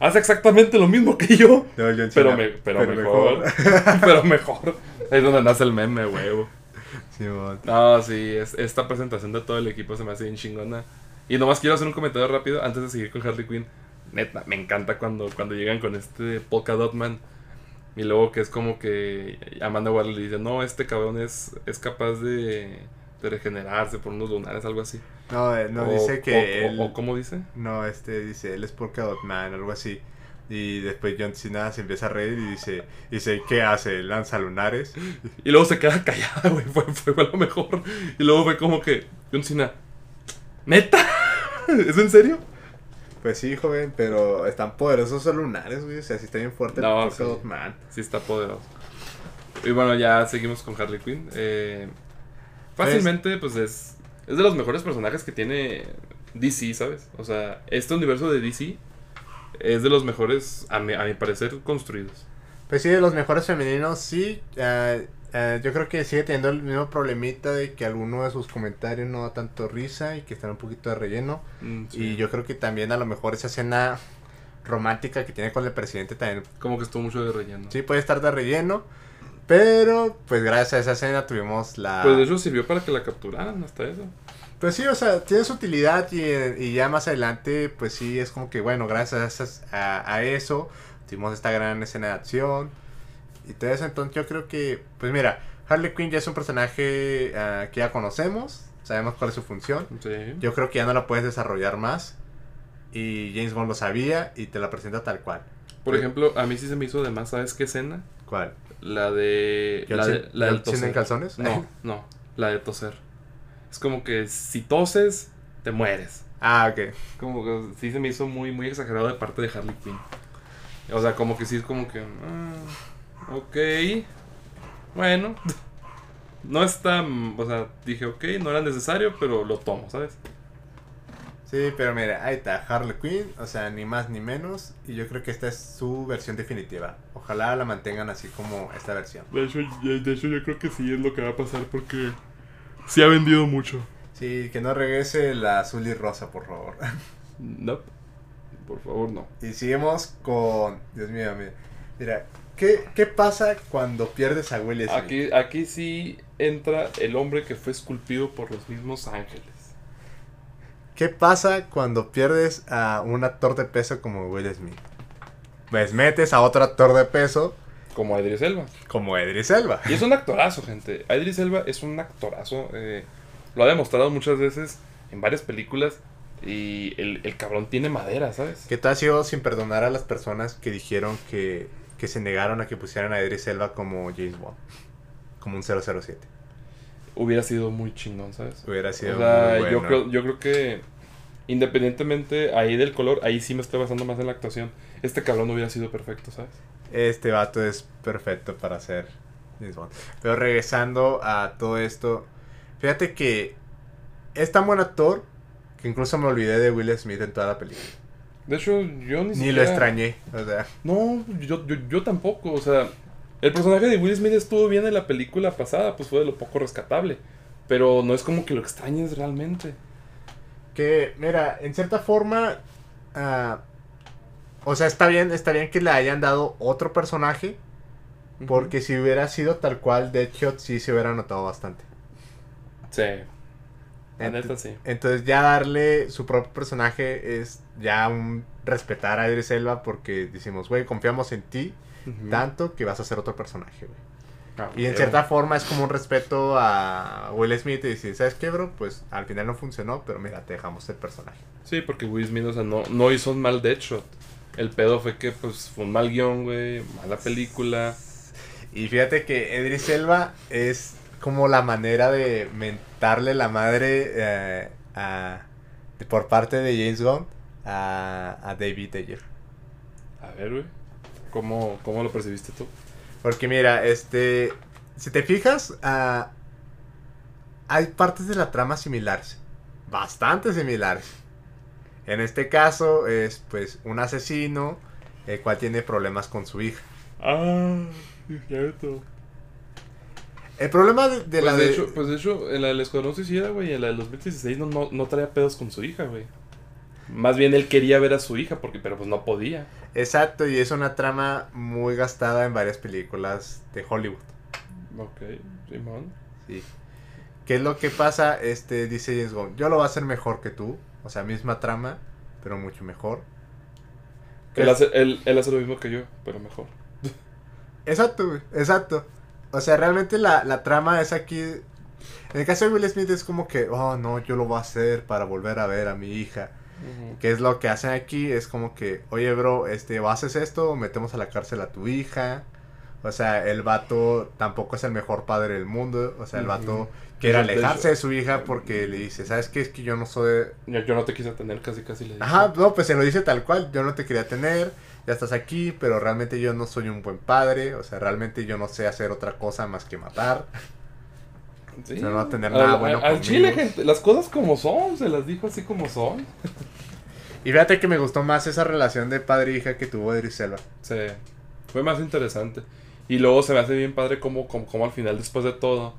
Hace exactamente lo mismo que yo. No, John Cena, Pero, me, pero, mejor. pero mejor. Ahí es donde nace el meme, huevo. Simón. No, sí, es- esta presentación de todo el equipo se me hace bien chingona. Y nomás quiero hacer un comentario rápido antes de seguir con Harley Quinn. Neta, me encanta cuando, cuando llegan con este Polka Dot Man. Y luego que es como que Amanda Waller le dice, no, este cabrón es, es capaz de, de regenerarse por unos lunares, algo así. No, eh, no O- dice que o- él. o- o ¿Cómo dice? No, este dice, él es Polka Dot Man, algo así. Y después John Cena se empieza a reír y dice, dice ¿qué hace? ¿Lanza lunares? Y luego se queda callada, güey. Fue, fue, fue lo mejor. Y luego fue como que, John Cena, ¿neta? ¿Es en serio? Pues sí, joven, pero están poderosos esos lunares, güey. O sea, sí está bien fuerte No, el sí. Man. Sí, está poderoso. Y bueno, ya seguimos con Harley Quinn. Eh, fácilmente, pues es, es de los mejores personajes que tiene DC, ¿sabes? O sea, este universo de DC es de los mejores, a mi, a mi parecer, construidos. Pues sí, de los mejores femeninos, sí. eh, eh, yo creo que sigue teniendo el mismo problemita de que alguno de sus comentarios no da tanto risa y que están un poquito de relleno. Mm, sí. Y yo creo que también a lo mejor esa escena romántica que tiene con el presidente también Como que estuvo mucho de relleno. sí puede estar de relleno. Pero, pues gracias a esa escena tuvimos la... Pues de hecho sirvió para que la capturaran hasta eso. Pues sí, o sea, tiene su utilidad y, y ya más adelante, pues sí, es como que, bueno, gracias a, a eso, tuvimos esta gran escena de acción y todo eso. Entonces yo creo que, pues mira, Harley Quinn ya es un personaje ah, que ya conocemos, sabemos cuál es su función. Sí. Yo creo que ya no la puedes desarrollar más y James Bond lo sabía y te la presenta tal cual. Por ejemplo, a mí sí se me hizo de más, ¿sabes qué escena? ¿Cuál? La de... La, de, la del ¿John Cena en toser. calzones? No, no, la de toser. Es como que si toses, te mueres. ah, ok. Como que sí se me hizo muy, muy exagerado de parte de Harley Quinn. O sea, como que sí es como que... ah, ok. Bueno. No está... O sea, dije, ok, no era necesario, pero lo tomo, ¿sabes? Sí, pero mira, ahí está, Harley Quinn, o sea, ni más ni menos, y yo creo que esta es su versión definitiva. Ojalá la mantengan así como esta versión. De hecho, de hecho yo creo que sí es lo que va a pasar porque... Sí ha vendido mucho. Sí, que no regrese la azul y rosa, por favor. No. Por favor, no. Y seguimos con, Dios mío, mira, mira ¿qué, qué pasa cuando pierdes a Will Smith? Aquí, aquí sí entra el hombre que fue esculpido por los mismos ángeles. ¿Qué pasa cuando pierdes a un actor de peso como Will Smith? Pues metes a otro actor de peso Como Idris Elba. como Idris Elba. Y es un actorazo, gente. Idris Elba es un actorazo. eh, lo ha demostrado muchas veces en varias películas. Y el, el cabrón tiene madera, ¿sabes? Que tú has sido sin perdonar a las personas que dijeron que, que se negaron a que pusieran a Idris Elba como James Bond. Como un 007. Hubiera sido muy chingón, ¿sabes? Hubiera sido o sea, muy yo, bueno. creo, yo creo que independientemente ahí del color, ahí sí me estoy basando más en la actuación. Este cabrón hubiera sido perfecto, ¿sabes? Este vato es perfecto para ser James Bond. Pero regresando a todo esto, fíjate que es tan buen actor que incluso me olvidé de Will Smith en toda la película. De hecho, yo ni, Ni siquiera... lo extrañé. O sea, No, yo, yo, yo tampoco, o sea, el personaje de Will Smith estuvo bien en la película pasada, pues fue de lo poco rescatable. Pero no es como que lo extrañes realmente. que, mira, en cierta forma, ah, o sea, está bien, está bien que le hayan dado otro personaje, porque si hubiera sido tal cual, Deadshot sí se hubiera notado bastante. Sí, la Ent- neta sí. Entonces ya darle su propio personaje es ya un respetar a Idris Elba porque decimos, güey, confiamos en ti tanto que vas a ser otro personaje, güey. Ah, Y en cierta forma es como un respeto a Will Smith y decir, ¿sabes qué, bro? Pues al final no funcionó, pero mira, te dejamos el personaje. Sí, porque Will Smith, o sea, no, no hizo un mal Deadshot. El pedo fue que, pues, fue un mal guion, güey, mala película. Y fíjate que Idris Elba es como la manera de mentarle la madre eh, a- por parte de James Gunn a, a David Ayer. A ver, güey, ¿cómo, ¿cómo lo percibiste tú? Porque mira, este, si te fijas, ah, hay partes de la trama similares, bastante similares. En este caso es pues un asesino el cual tiene problemas con su hija. Ah, es cierto. El problema de, de Pues la de, de... hecho, pues de hecho, en la del Escuadrón Suicida, güey, en la del 2016 no, no, no traía pedos con su hija, güey. Más bien él quería ver a su hija, porque, pero pues no podía. Exacto, y es una trama muy gastada en varias películas de Hollywood. Ok, Simón. Sí. ¿Qué es lo que pasa? Este dice James Gunn, yo lo voy a hacer mejor que tú. O sea, misma trama, pero mucho mejor. Él hace, él, él hace lo mismo que yo, pero mejor. Exacto, güey, exacto. O sea, realmente la, la trama es aquí. En el caso de Will Smith es como que, oh no, yo lo voy a hacer para volver a ver a mi hija. ¿Qué es lo que hacen aquí? Es como que, oye, bro, este, o haces esto, o metemos a la cárcel a tu hija. O sea, el vato tampoco es el mejor padre del mundo. O sea, el vato quiere alejarse de su hija porque le dice, ¿sabes qué? Es que yo no soy... Yo, yo no te quise tener, casi casi le dije. Ajá, no, pues se lo dice tal cual. Yo no te quería tener, ya estás aquí, pero realmente yo no soy un buen padre. O sea, realmente yo no sé hacer otra cosa más que matar. Sí. no va a tener nada bueno Al, chile, gente, las cosas como son, se las dijo así como son. Y fíjate que me gustó más esa relación de padre e hija que tuvo Idris Elba. Sí, fue más interesante. Y luego se me hace bien padre como, como, como al final, después de todo,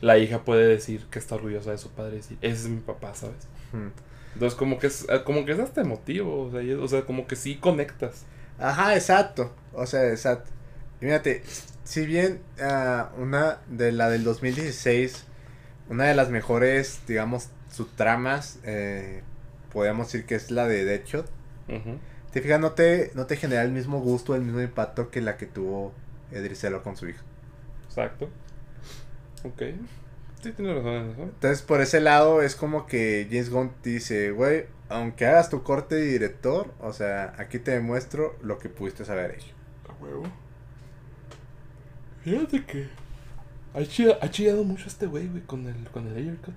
la hija puede decir que está orgullosa de su padre y decir, ese es mi papá, ¿sabes? Hmm. Entonces como que es, como que es hasta emotivo, o sea, y- o sea, como que sí conectas. Ajá, exacto. O sea, exacto. Y fíjate, si bien ah, una de la del 2016, una de las mejores, digamos, subtramas, eh, podríamos decir que es la de Deadshot. Te fijas, no te, no te genera el mismo gusto, el mismo impacto que la que tuvo Idris Elba con su hija. Exacto. Ok. Sí, tienes razón en eso. Entonces, por ese lado, es como que James Gunn dice, güey, aunque hagas tu corte de director, o sea, aquí te demuestro lo que pudiste haber hecho. A huevo. Fíjate que ha chillado, ha chillado mucho este güey, güey, con el, con el Ayer Cut.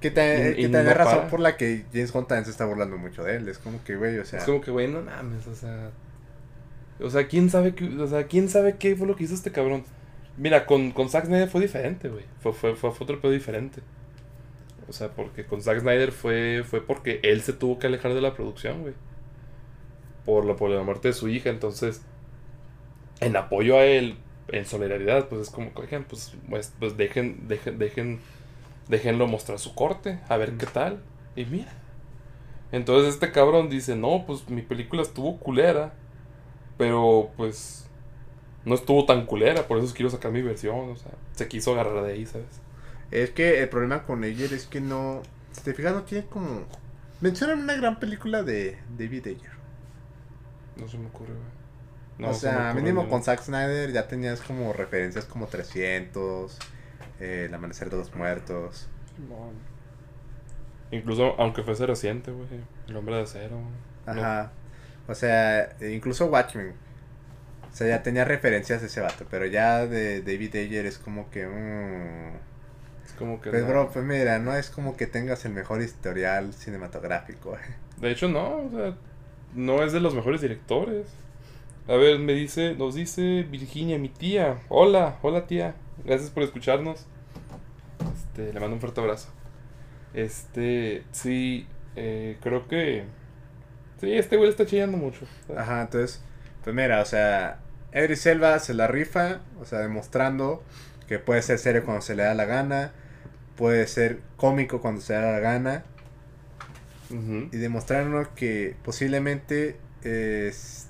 Que, tenés no razón para. por la que James Gunn también se está burlando mucho de él. Es como que, güey, o sea... Es como que, güey, no mames, o sea. O sea, quién sabe qué, o sea, quién sabe qué fue lo que hizo este cabrón. Mira, con, con Zack Snyder fue diferente, güey. Fue, fue, fue, fue otro pedo diferente. O sea, porque con Zack Snyder fue, fue porque él se tuvo que alejar de la producción, güey. Por la, por la muerte de su hija. Entonces, en apoyo a él, en solidaridad, pues es como que, oigan, pues, pues, pues dejen, dejen, dejen, déjenlo mostrar su corte, a ver qué tal. Y mira. Entonces este cabrón dice, no, pues mi película estuvo culera, pero pues no estuvo tan culera, por eso quiero sacar mi versión, o sea, se quiso agarrar de ahí, ¿sabes? Es que el problema con Ayer es que no... Si te fijas, no tiene como... Mencionan una gran película de David Ayer. No se me ocurre, güey. No, o sea, mínimo con Zack Snyder ya tenías como referencias como 300, eh, El Amanecer de los Muertos. Incluso, aunque fuese reciente, güey, El Hombre de Acero. no- Ajá. O sea, e incluso Watchmen. O sea, ya tenía referencias de ese vato, pero ya de David Ayer es como que... mm, es como que... Pues no. bro, pues mira, no es como que tengas el mejor historial cinematográfico. eh. De hecho, no, o sea, no es de los mejores directores. A ver, me dice, nos dice Virginia, mi tía. Hola, hola tía. Gracias por escucharnos. Este, le mando un fuerte abrazo. Este, sí, eh, creo que... Sí, este güey está chillando mucho. Ajá, entonces, pues mira, o sea, Edris Selva se la rifa, o sea, demostrando que puede ser serio cuando se le da la gana, puede ser cómico cuando se le da la gana, y demostrarnos que posiblemente es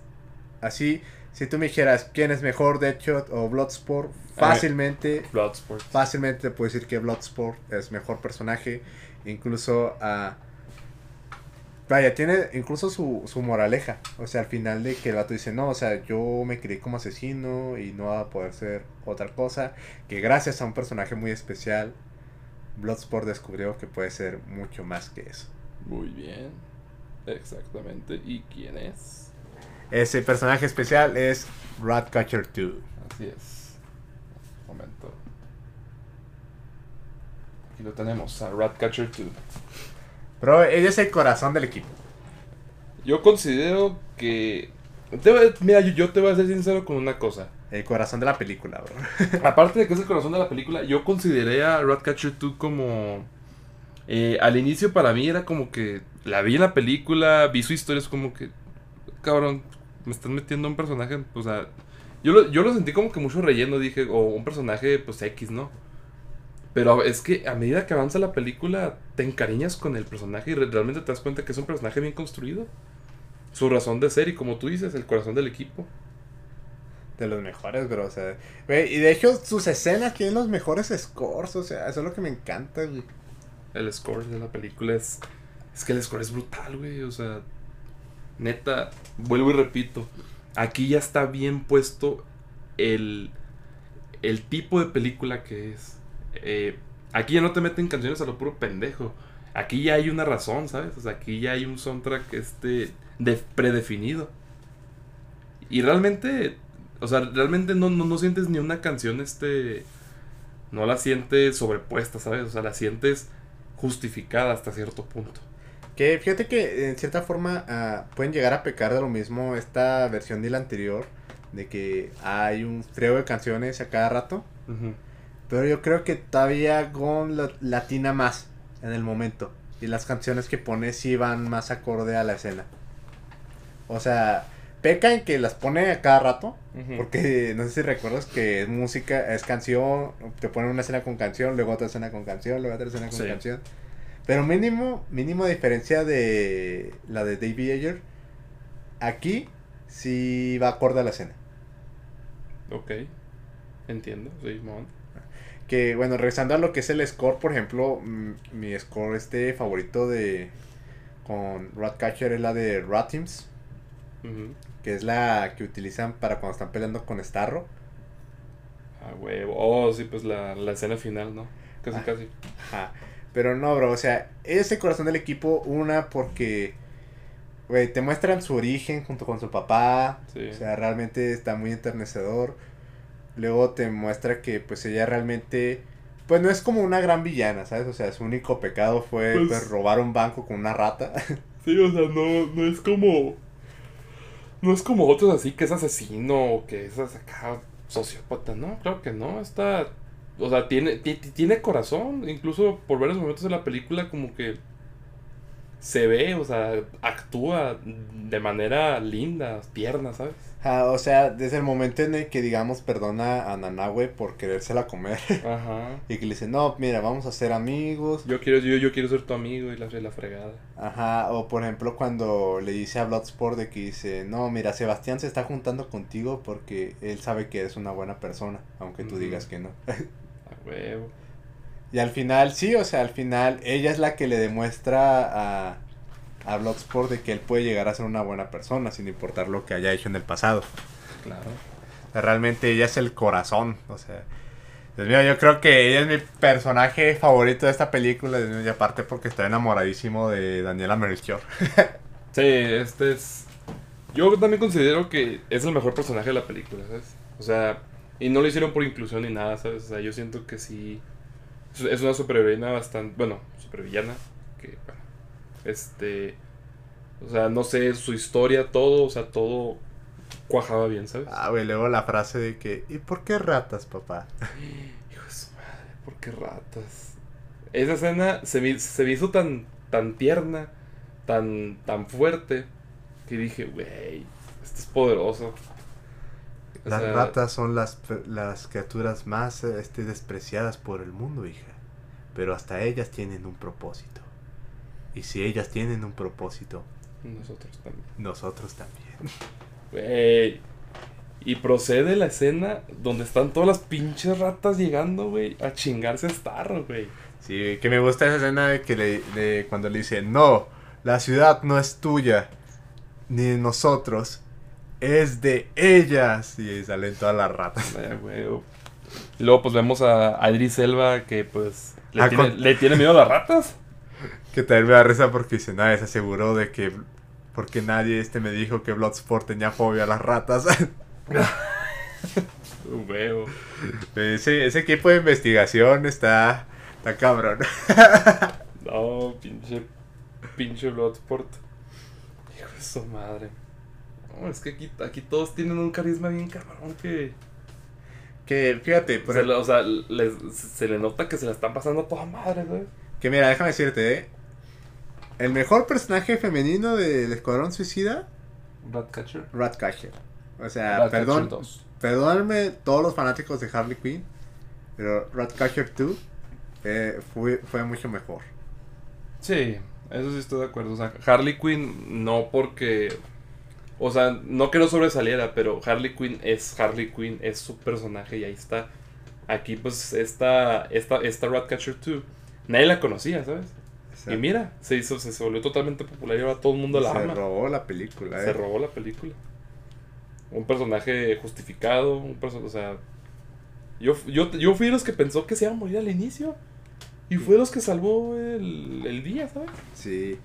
así, si tú me dijeras quién es mejor, Deadshot o Bloodsport, fácilmente, Bloodsport. fácilmente te puedo decir que Bloodsport es mejor personaje, incluso a... Vaya, tiene incluso su, su moraleja. O sea, al final de que el vato dice, no, o sea, yo me crié como asesino y no va a poder ser otra cosa. Que gracias a un personaje muy especial, Bloodsport descubrió que puede ser mucho más que eso. Muy bien. Exactamente. ¿Y quién es? Ese personaje especial es Ratcatcher 2. Así es. Momento. Aquí lo tenemos, a Ratcatcher 2. Pero ella es el corazón del equipo. Yo considero que. te mira, yo, yo te voy a ser sincero con una cosa. El corazón de la película, bro. Aparte de que es el corazón de la película, yo consideré a Ratcatcher 2 como. eh, al inicio para mí era como que. La vi en la película, vi su historia, es como que. Cabrón, me están metiendo un personaje. O sea, Yo lo, yo lo sentí como que mucho relleno, dije, o un personaje, pues X, ¿no? Pero es que a medida que avanza la película, te encariñas con el personaje y re- realmente te das cuenta que es un personaje bien construido. Su razón de ser y como tú dices, el corazón del equipo. De los mejores, bro. O sea, güey, y de hecho, sus escenas tienen los mejores scores. O sea, eso es lo que me encanta, güey. El score de la película es. Es que el score es brutal, güey. O sea, neta, vuelvo y repito. Aquí ya está bien puesto el. El tipo de película que es. Eh, aquí ya no te meten canciones a lo puro pendejo. Aquí ya hay una razón, ¿sabes? O sea, aquí ya hay un soundtrack este de, predefinido. Y realmente, o sea, realmente no, no, no sientes ni una canción este... No la sientes sobrepuesta, ¿sabes? O sea, la sientes justificada hasta cierto punto. Que fíjate que en cierta forma ah, pueden llegar a pecar de lo mismo esta versión de la anterior. De que hay un frego de canciones a cada rato. Pero yo creo que todavía Gon la- latina más en el momento. Y las canciones que pone sí van más acorde a la escena. O sea, peca en que las pone a cada rato. Porque no sé si recuerdas que es música, es canción, te ponen una escena con canción, luego otra escena con canción, luego otra escena con Sí. canción. Pero mínimo, mínimo a diferencia de la de David Ayer, aquí sí va acorde a la escena. Ok. Entiendo, sí, mon. Que bueno, regresando a lo que es el score, por ejemplo, mm, mi score este favorito de con Ratcatcher es la de Ratims, Ujú. que es la que utilizan para cuando están peleando con Starro. Ah, huevo. Oh, sí, pues la, la escena final, ¿no? Casi, Ah. casi. Ajá. Pero no, bro, o sea, ese corazón del equipo, una porque, güey, te muestran su origen junto con su papá. Sí. O sea, realmente está muy enternecedor. Luego te muestra que, pues, ella realmente, pues, no es como una gran villana, ¿sabes? O sea, su único pecado fue, Pues- pues, robar un banco con una rata. Sí, o sea, no, no es como. No es como otros así que es asesino o que es acá sociópata, no, claro que no, está. O sea, tiene, ti- ti- tiene corazón, incluso por varios momentos de la película como que se ve, o sea, actúa de manera linda, tierna, ¿sabes? Ajá, o sea, desde el momento en el que, digamos, perdona a Nanahue por querérsela comer. Ajá. y que le dice, no, mira, vamos a ser amigos. Yo quiero, yo, yo quiero ser tu amigo y la, la fregada. Ajá, o por ejemplo cuando le dice a Bloodsport de que dice, no, mira, Sebastián se está juntando contigo porque él sabe que eres una buena persona, aunque tú digas que no. Huevo. y al final, sí, o sea, al final ella es la que le demuestra a, a Bloodsport de que él puede llegar a ser una buena persona sin importar lo que haya hecho en el pasado. Claro. O sea, realmente ella es el corazón, o sea... Dios mío, yo creo que ella es mi personaje favorito de esta película, Dios mío, y aparte porque estoy enamoradísimo de Daniela Melchior. Sí, este es. Yo también considero que es el mejor personaje de la película, ¿sabes? O sea, y no lo hicieron por inclusión ni nada, ¿sabes? O sea, yo siento que sí. es- una superheroína bastante. Bueno, supervillana. Que, bueno. Este. O sea, no sé, su historia, todo, o sea, todo cuajaba bien, ¿sabes? Ah, güey, luego la frase de que, ¿y por qué ratas, papá? Hijo de su madre, ¿por qué ratas? Esa escena se me, se me hizo tan, tan tierna, tan, tan fuerte, que dije, güey, esto es poderoso. Las sea, ratas son las, las criaturas más este, despreciadas por el mundo, hija. Pero hasta ellas tienen un propósito. Y si ellas tienen un propósito, Nosotros también. nosotros también. Güey. Y procede la escena donde están todas las pinches ratas llegando, güey, a chingarse a Starro, güey. Sí, que me gusta esa escena de que le, de cuando le dice, no, la ciudad no es tuya, ni de nosotros, es de ellas. Y salen todas las ratas. Y luego pues vemos a, a Idris Elba que pues le, Ah, tiene, con- le tiene miedo a las ratas. Que también me da risa porque dice, nadie se aseguró de que... Porque nadie este me dijo que Bloodsport tenía fobia a las ratas. Huevo. ese, ese equipo de investigación está... Está cabrón. No, pinche. Pinche Bloodsport. Hijo de su madre. No, es que aquí, aquí todos tienen un carisma bien cabrón que. Que fíjate, por se el- le- o sea, les- se le nota que se la están pasando a toda madre, güey. que mira, déjame decirte, ¿eh? El mejor personaje femenino del Escuadrón Suicida, Ratcatcher. Ratcatcher. O sea, perdón, perdónenme todos los fanáticos de Harley Quinn, pero Ratcatcher 2 eh, fue, fue mucho mejor. Sí, eso sí estoy de acuerdo. O sea, Harley Quinn no porque... O sea, no que no sobresaliera, pero Harley Quinn es Harley Quinn, es su personaje y ahí está. Aquí pues esta, esta, esta Ratcatcher 2, nadie la conocía, ¿sabes? Y mira, se hizo, se, volvió totalmente popular y ahora todo el mundo la se ama. Se robó la película, Se eh. robó la película. Un personaje justificado, un personaje, o sea... Yo, yo, yo fui de los que pensó que se iba a morir al inicio. Y fue de los que salvó el, el día, ¿sabes? Sí.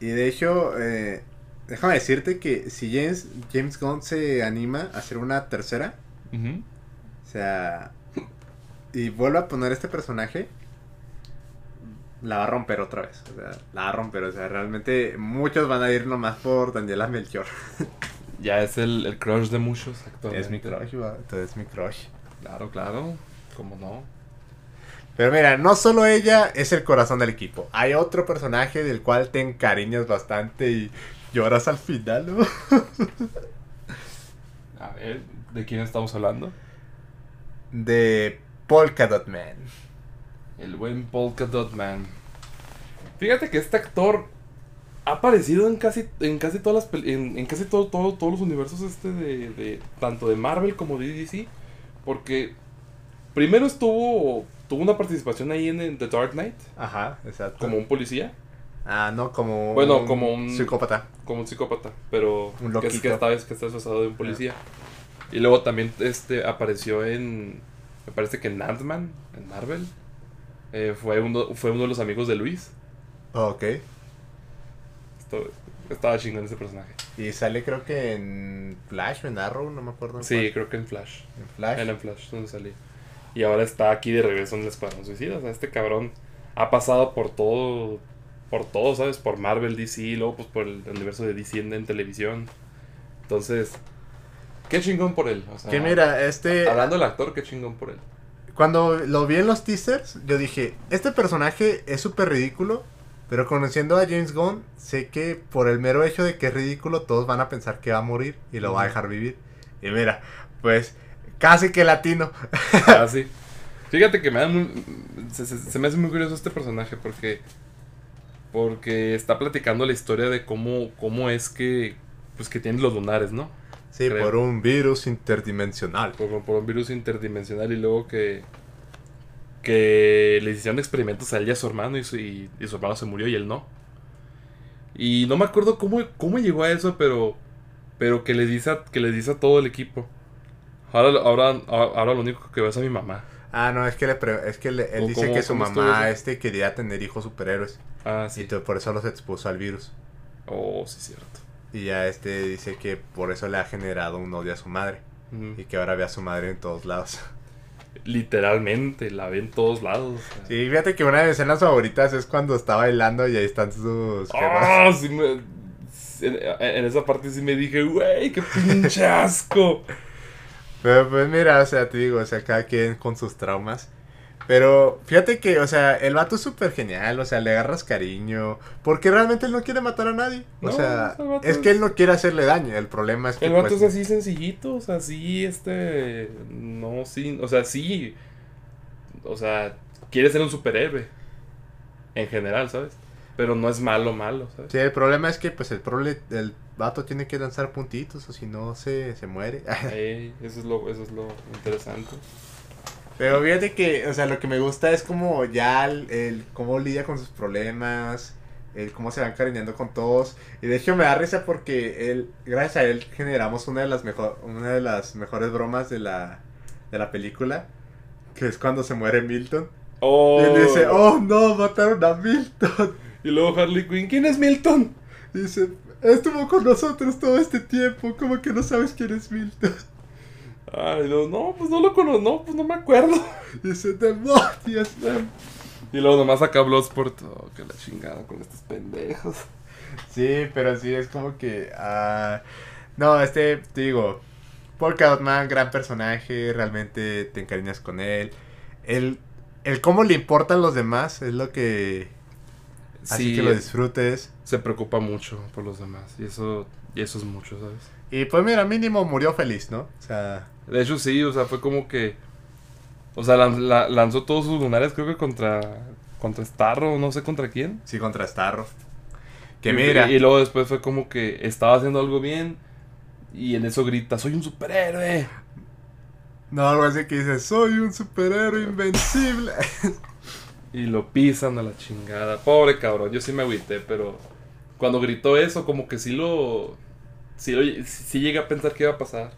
Y de hecho, eh, déjame decirte que si James, James Gunn se anima a hacer una tercera, o sea, y vuelve a poner este personaje, la va a romper otra vez. O sea, la va a romper. O sea, realmente muchos van a ir nomás por Daniela Melchior. Ya es el, el crush de muchos actualmente. Es mi crush, va. Entonces es mi crush. Claro, claro. ¿Cómo no? Pero mira, no solo ella es el corazón del equipo. Hay otro personaje del cual te encariñas bastante y lloras al final, ¿no? A ver, ¿de quién estamos hablando? De Polka Dot Man. El buen Polka Dot Man. Fíjate que este actor ha aparecido en casi en casi todas las en, en casi todo, todo- todos los universos este de, de- tanto de Marvel como de DC porque primero estuvo tuvo una participación ahí en, en The Dark Knight Ajá, exacto. como un policía Ah, no, como. Bueno, como un- Psicópata. como un psicópata pero Un que, es, que vez que está disfrazado de un policía y luego también este apareció en me parece que en Ant-Man en Marvel Eh, fue uno fue uno de los amigos de Luis Ok. Esto- estaba chingón ese personaje Y sale, creo que en Flash o en Arrow, no me acuerdo. en Sí, cuál. creo que en Flash. En Flash. En Flash donde salí. Y ahora está aquí de regreso en el Escuadrón Suicida. O sea, este cabrón ha pasado por todo. Por todo, ¿sabes? Por Marvel, DC, y luego pues por el universo de DC en, en televisión. Entonces, qué chingón por él. O sea, Que mira, este. Hablando del actor, qué chingón por él. Cuando lo vi en los teasers, yo dije: Este personaje es súper ridículo. Pero conociendo a James Gunn, sé que por el mero hecho de que es ridículo, todos van a pensar que va a morir y lo va a dejar vivir. Y mira, pues casi que latino. Ah, sí. Fíjate que me da muy, se, se- se me hace muy curioso este personaje porque porque está platicando la historia de cómo cómo es que pues que tiene los lunares, ¿no? Sí, Creo. por un virus interdimensional. por, por un virus interdimensional y luego que que le hicieron experimentos a él y a su hermano y su, y, y su hermano se murió y él no. Y no me acuerdo cómo, cómo llegó a eso, pero pero que les dice a, que les dice a todo el equipo. Ahora, ahora, ahora lo único que veo es a mi mamá. Ah, no, es que, le pre- es que le- él ¿O dice que su mamá este quería tener hijos superhéroes. Ah, Y sí. to- por eso los expuso al virus. Oh, sí, cierto. Y ya este dice que por eso le ha generado un odio a su madre. Y que ahora ve a su madre en todos lados. Literalmente, la ve en todos lados. o sea. Sí, fíjate que una de mis escenas favoritas es cuando está bailando y ahí están sus. Ah, sí me- en, en esa parte sí me dije, güey, qué pinche asco. Pero pues mira, o sea, te digo, o sea, cada quien con sus traumas. Pero fíjate que, o sea, el vato es súper genial, o sea, le agarras cariño. Porque realmente él no quiere matar a nadie. O No, sea, es que él no quiere hacerle daño. El problema es que. El vato pues, es así sencillito, o sea, sí, este, no, sí, o sea, sí, o sea, quiere ser un superhéroe, en general, ¿sabes? Pero no es malo, malo, ¿sabes? Sí, el problema es que pues el prole- el vato tiene que lanzar puntitos o si no se, se muere. Ey, eso es lo, eso es lo interesante. Pero fíjate que, o sea, lo que me gusta es como ya el, el cómo lidia con sus problemas, el cómo se va encariñando con todos. Y de hecho me da risa porque él, gracias a él generamos una de las mejor, una de las mejores bromas de la, de la película, que es cuando se muere Milton. Oh, Y él dice, oh no, mataron a Milton. y luego Harley Quinn, ¿quién es Milton? Y dice, estuvo con nosotros todo este tiempo, ¿cómo que no sabes quién es Milton? Ay, no, no, pues no lo conozco, no, pues no me acuerdo. Y dice, demonios, man". Y luego nomás acá Bloodsport, oh, que la chingada con estos pendejos. Sí, pero sí, es como que... ah, no, este, te digo, Polka Dot Man, gran personaje, realmente te encariñas con él. El, el cómo le importan los demás es lo que... Así Sí, que lo disfrutes. se preocupa mucho por los demás, y eso, y eso es mucho, ¿sabes? Y pues mira, mínimo murió feliz, ¿no? O sea, De hecho, sí, o sea, fue como que. O sea, lan- la- lanzó todos sus lunares, creo que contra. Contra Starro, no sé contra quién. Sí, contra Starro. Que Y- mira. Y, luego después fue como que estaba haciendo algo bien. Y en eso grita: ¡Soy un superhéroe! No, algo así que dice, soy un superhéroe invencible. Y lo pisan a la chingada. Pobre cabrón, yo sí me agüité, pero. Cuando gritó eso, como que sí lo. Sí, lo, sí llegué a pensar que iba a pasar.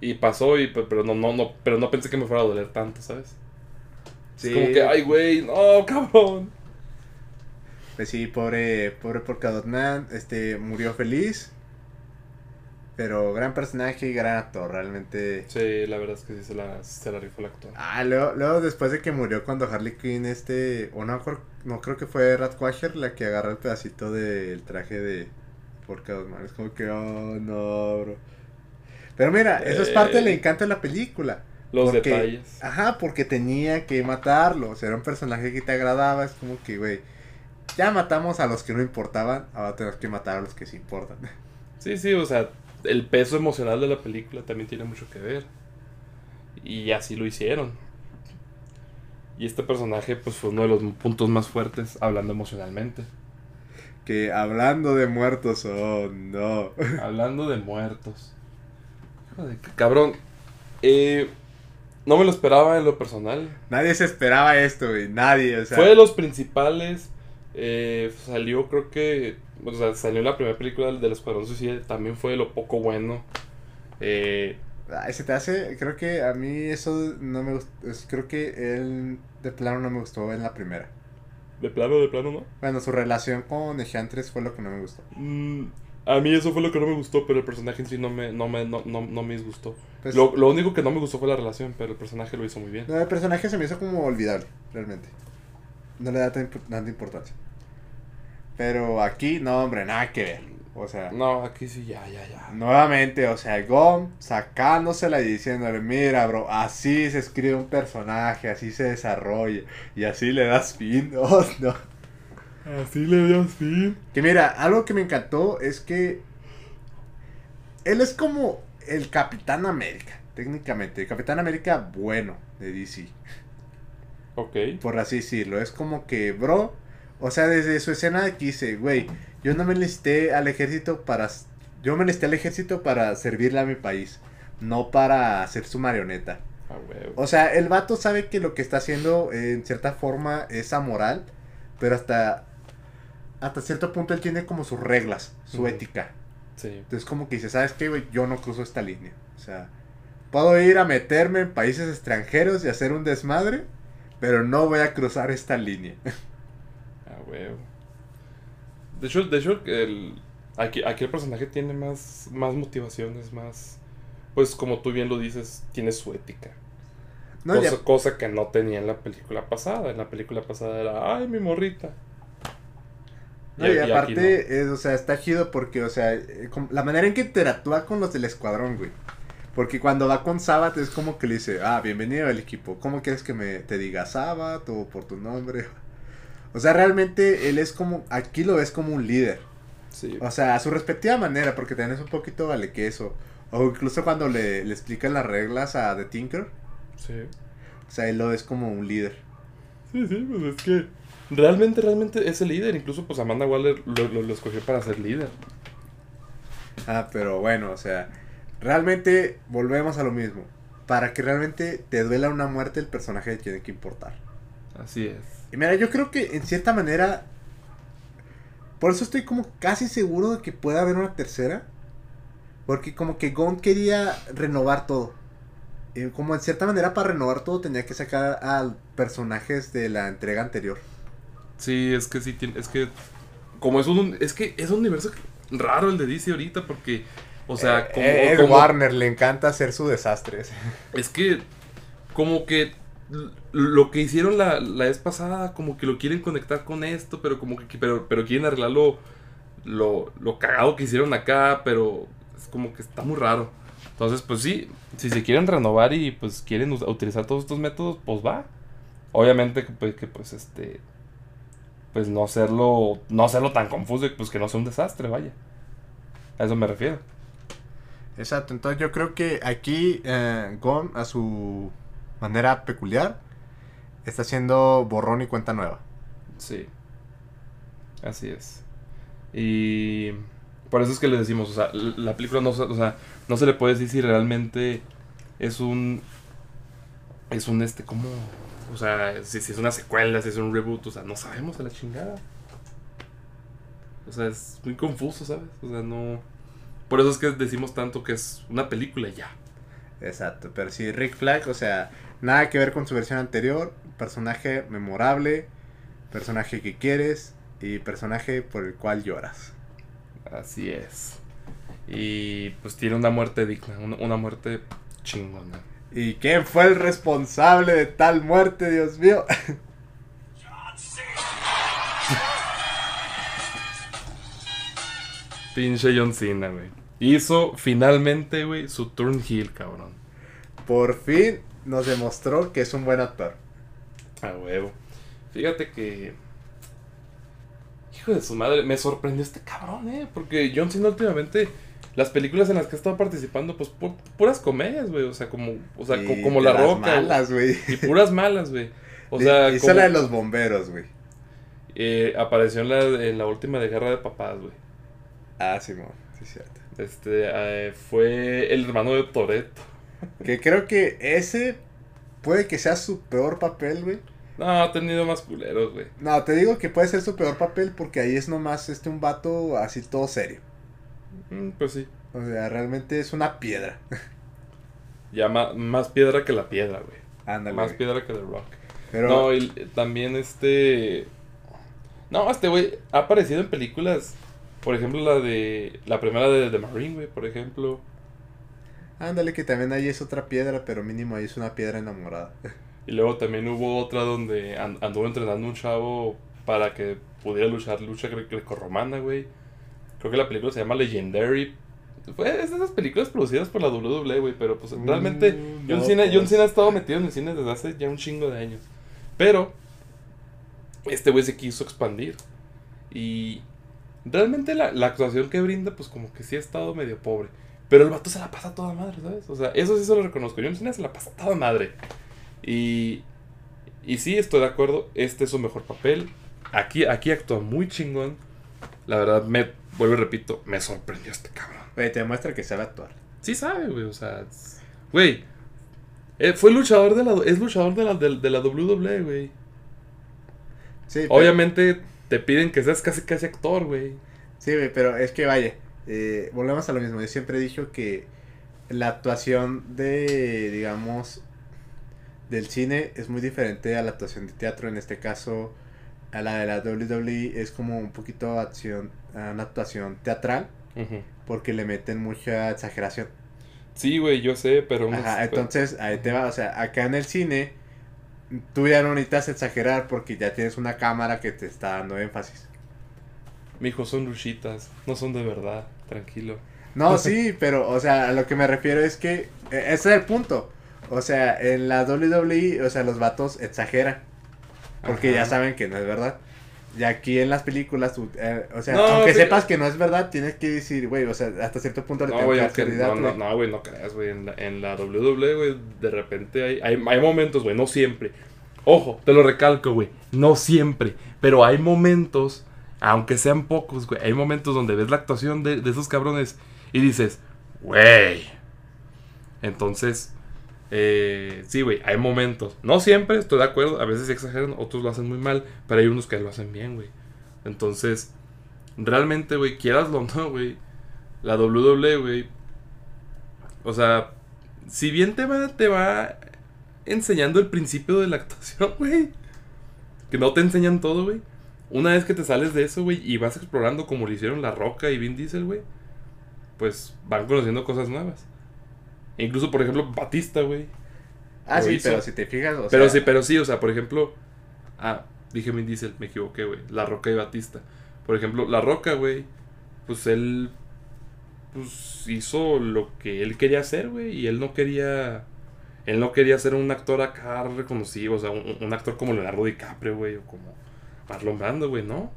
Y pasó, y, pe- pero no, no, no, pero no pensé que me fuera a doler tanto, ¿sabes? Sí. Es como que, ay, güey, no, cabrón. Pues sí, pobre, pobre Polkadot este, murió feliz. Pero gran personaje y gran actor, realmente. Sí, la verdad es que sí se la, se la rifó el actor. Ah, luego, luego después de que murió cuando Harley Quinn, este, o no, creo- no creo que fue Ratquasher la que agarró el pedacito del traje de Polkadot Man. Es como que, oh, no, bro. Pero mira, eso es parte del Eh. encanto de la película. Los Porque- detalles. Ajá, porque tenía que matarlo. O sea, era un personaje que te agradaba. Es como que, güey, ya matamos a los que no importaban. Ahora tenemos que matar a los que sí importan. Sí, sí, o sea, el peso emocional de la película también tiene mucho que ver. Y así lo hicieron. Y este personaje, pues, fue uno de los puntos más fuertes hablando emocionalmente. Que hablando de muertos, oh no. Hablando de muertos. Cabrón, eh, no me lo esperaba en lo personal. Nadie se esperaba esto, güey. Nadie, o sea. Fue de los principales. eh, salió, creo que. O sea, salió en la primera película del, del Escuadrón Suicida. También fue de lo poco bueno. Eh, Ay, se te hace, creo que a mí eso no me gustó. Creo que él de plano no me gustó en la primera. de plano, de plano, ¿no? Bueno, su relación con Enchantress fue lo que no me gustó. Mm, a mí eso fue lo que no me gustó, pero el personaje en sí no me, no me, no, no, no me disgustó. Pues, Lo, lo único que no me gustó fue la relación, pero el personaje lo hizo muy bien. no, el personaje se me hizo como olvidable, realmente. No le da tanta importancia. Pero aquí, no, hombre, nada que ver. O sea, No, aquí sí, ya, ya, ya. nuevamente, o sea, Gon sacándosela y diciéndole, mira, bro, así se escribe un personaje, así se desarrolla, y así le das fin. Oh, no. Así le dio fin. Que mira, algo que me encantó es que él es como el Capitán América, técnicamente. El Capitán América bueno de DC, Ok. por así decirlo. Es como que, bro, o sea, desde su escena que dice, güey, yo no me enlisté al ejército para... Yo me enlisté al ejército para servirle a mi país, no para ser su marioneta. O sea, el vato sabe que lo que está haciendo eh, en cierta forma es amoral, pero hasta hasta cierto punto él tiene como sus reglas, su ética. Sí. Entonces como que dice, ¿sabes qué, güey? Yo no cruzo esta línea. O sea, puedo ir a meterme en países extranjeros y hacer un desmadre, pero no voy a cruzar esta línea. Huevo. De hecho, de hecho el, aquí, aquí el personaje tiene más, más motivaciones, más... Pues como tú bien lo dices, tiene su ética. No, cosa, ya- cosa que no tenía en la película pasada. En la película pasada era, ay, mi morrita. no, y aparte, es, o sea, está chido porque, o sea, eh, la manera en que interactúa con los del escuadrón, güey. Porque cuando va con Sabat es como que le dice, ah, bienvenido al equipo. ¿Cómo quieres que me te diga Sabat o por tu nombre? O sea, realmente él es como, aquí lo ves como un líder. Sí. O sea, a su respectiva manera, porque es un poquito vale queso. O incluso cuando le, le explican las reglas a The Tinker, Sí. o sea, él lo ves como un líder. Sí, sí, pues es que realmente, realmente es el líder. Incluso pues Amanda Waller lo, lo, lo escogió para ser líder. Ah, pero bueno, o sea, realmente volvemos a lo mismo. Para que realmente te duela una muerte, el personaje tiene que importar. Así es. Y mira, yo creo que en cierta manera. Por eso estoy como casi seguro de que pueda haber una tercera. Porque como que Gon quería renovar todo. Y como en cierta manera para renovar todo tenía que sacar a personajes de la entrega anterior. Sí, es que sí tiene, es que como es un es que es un universo raro el de DC ahorita porque o sea, Eh, como, Ed como- Warner le encanta hacer su desastre. es que como que lo que hicieron la, la vez pasada como que lo quieren conectar con esto, pero como que pero pero quieren arreglar lo lo, cagado que hicieron acá, pero es como que está muy raro. Entonces, pues sí, si se quieren renovar y pues quieren utilizar todos estos métodos, pues va. Obviamente que pues, que, pues este pues no hacerlo no hacerlo tan confuso pues que no sea un desastre, vaya. A eso me refiero. Exacto, entonces yo creo que aquí eh, a su manera peculiar, está haciendo borrón y cuenta nueva. Sí. Así es. Y por eso es que le decimos, o sea, la película no, o sea, no se le puede decir si realmente es un es un este como o sea, si, si, es una secuela, si es un reboot, o sea, no sabemos a la chingada. O sea, es muy confuso, ¿sabes? O sea, no por eso es que decimos tanto que es una película ya. Exacto, pero si Rick Flag, o sea, nada que ver con su versión anterior, personaje memorable, personaje que quieres y personaje por el cual lloras. Así es. Y pues tiene una muerte digna, una, muerte chingona. ¿Y quién fue el responsable de tal muerte, Dios mío? Pinche John Cena, güey. Hizo finalmente, güey, su turn heel, cabrón. Por fin nos demostró que es un buen actor. A huevo. Fíjate que. Hijo de su madre, me sorprendió este cabrón, eh. Porque John Cena últimamente. Las películas en las que ha estado participando, pues puras comedias, güey. O sea, como, o sea, como La Roca. malas, güey. Y puras malas, güey. O sea, Hizo la de los bomberos, güey. Eh, apareció en la, en la última de Guerra de Papás, güey. Ah, sí, sí, cierto. Este, eh, fue el hermano de Toreto. Que creo que ese puede que sea su peor papel, güey. No, ha tenido más culeros, güey. No, te digo que puede ser su peor papel porque ahí es nomás este un vato así todo serio. Mm, pues sí. O sea, realmente es una piedra. Ya más, piedra que la piedra, güey. Ándale. Más piedra que The Rock. Pero... No, y también este... No, este güey ha aparecido en películas por ejemplo, la de. La primera de The Marine, güey, por ejemplo. Ándale, que también ahí es otra piedra, pero mínimo ahí es una piedra enamorada. Y luego también hubo otra donde anduvo entrenando un chavo para que pudiera luchar lucha grecorromana, güey. Creo que la película se llama Legendary. Fue es de esas películas producidas por la WWE, güey, pero pues realmente mm, John, Cena, John pues. Cena ha estado metido en el cine desde hace ya un chingo de años. Pero este güey se quiso expandir. Y Realmente la, actuación que brinda, pues como que sí ha estado medio pobre. Pero el vato se la pasa toda madre, ¿sabes? O sea, eso sí se lo reconozco. John Cena se la pasa toda madre. Y, y sí, estoy de acuerdo. Este es su mejor papel. Aquí, aquí actúa muy chingón. La verdad, me, vuelvo y repito, me sorprendió este cabrón. Güey, te demuestra que sabe actuar. Sí sabe, güey. O sea, güey. Eh, fue luchador de la, es luchador de la, de, la WWE, güey. Sí, Obviamente te piden que seas casi casi actor, güey. Sí, güey, pero es que vaya, eh, volvemos a lo mismo. Yo siempre he dicho que la actuación de, digamos, del cine es muy diferente a la actuación de teatro. En este caso, a la de la WWE es como un poquito acción, una actuación teatral, porque le meten mucha exageración. Sí, güey, yo sé, pero... Ajá, entonces ahí te va, o sea, acá en el cine tú ya no necesitas exagerar porque ya tienes una cámara que te está dando énfasis. Mijo, son luchitas, no son de verdad, tranquilo. No, sí, pero, o sea, a lo que me refiero es que e, ese es el punto. O sea, en la WWE, o sea, los vatos exageran. Porque ya saben que no es verdad. Y aquí en las películas, eh, o sea, aunque sepas que no es verdad, tienes que decir, güey, o sea, hasta cierto punto le no, tengo que No, no, no, güey, no creas, güey. En la, en la WWE, güey, de repente hay, hay, hay momentos, güey, no siempre. Ojo, te lo recalco, güey, no siempre. Pero hay momentos, aunque sean pocos, güey, hay momentos donde ves la actuación de, esos cabrones y dices, güey. Entonces, eh, sí, güey, hay momentos. No siempre, estoy de acuerdo. A veces exageran, otros lo hacen muy mal. Pero hay unos que lo hacen bien, güey. Entonces, realmente, güey, quieras o no, güey. La WWE, güey. O sea, si bien te va, te va enseñando el principio de la actuación, güey. Que no te enseñan todo, güey. Una vez que te sales de eso, güey, y vas explorando como lo hicieron La Roca y Vin Diesel, güey. Pues van conociendo cosas nuevas. Incluso, por ejemplo, Batista, güey. Ah, sí, pero si te fijas, o Pero sí, pero sí, o sea, por ejemplo... Ah, dije Vin Diesel, me equivoqué, güey. La Roca y Batista. Por ejemplo, La Roca, güey. Pues él... Pues hizo lo que él quería hacer, güey. Y él no quería... Él no quería ser un actor acá reconocido. O sea, un, actor como Leonardo DiCaprio, güey. O como Marlon güey, ¿no?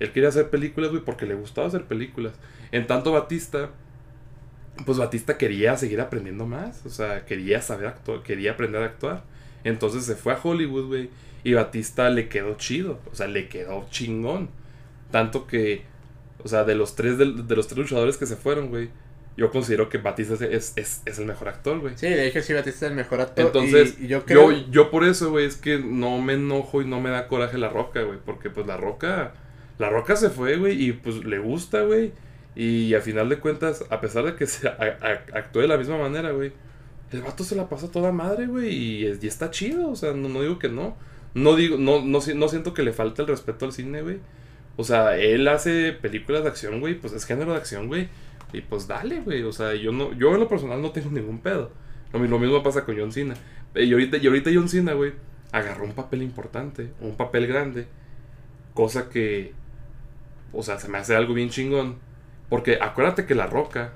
Él quería hacer películas, güey, porque le gustaba hacer películas. En tanto Batista pues Batista quería seguir aprendiendo más, o sea, quería saber actuar, quería aprender a actuar. Entonces se fue a Hollywood, güey, y Batista le quedó chido, o sea, le quedó chingón. Tanto que, o sea, de los tres, de, los tres luchadores que se fueron, güey, yo considero que Batista es, es, es el mejor actor, güey. Sí, le dije sí, Batista es el mejor actor. Entonces, yo, creo... yo, yo, por eso, güey, es que no me enojo y no me da coraje la roca, güey. Porque pues la roca, la roca se fue, güey, y pues le gusta, güey. Y a final de cuentas, a pesar de que se actúe de la misma manera, güey, el vato se la pasa toda madre, güey, y, y, está chido, o sea, no, no, digo que no. No digo, no, no, no siento que le falte el respeto al cine, güey. O sea, él hace películas de acción, güey, pues es género de acción, güey. Y pues dale, güey. O sea, yo no, yo en lo personal no tengo ningún pedo. Lo, mismo pasa con John Cena. Y ahorita, y ahorita John Cena, güey, agarró un papel importante, un papel grande. Cosa que, o sea, se me hace algo bien chingón. Porque acuérdate que La Roca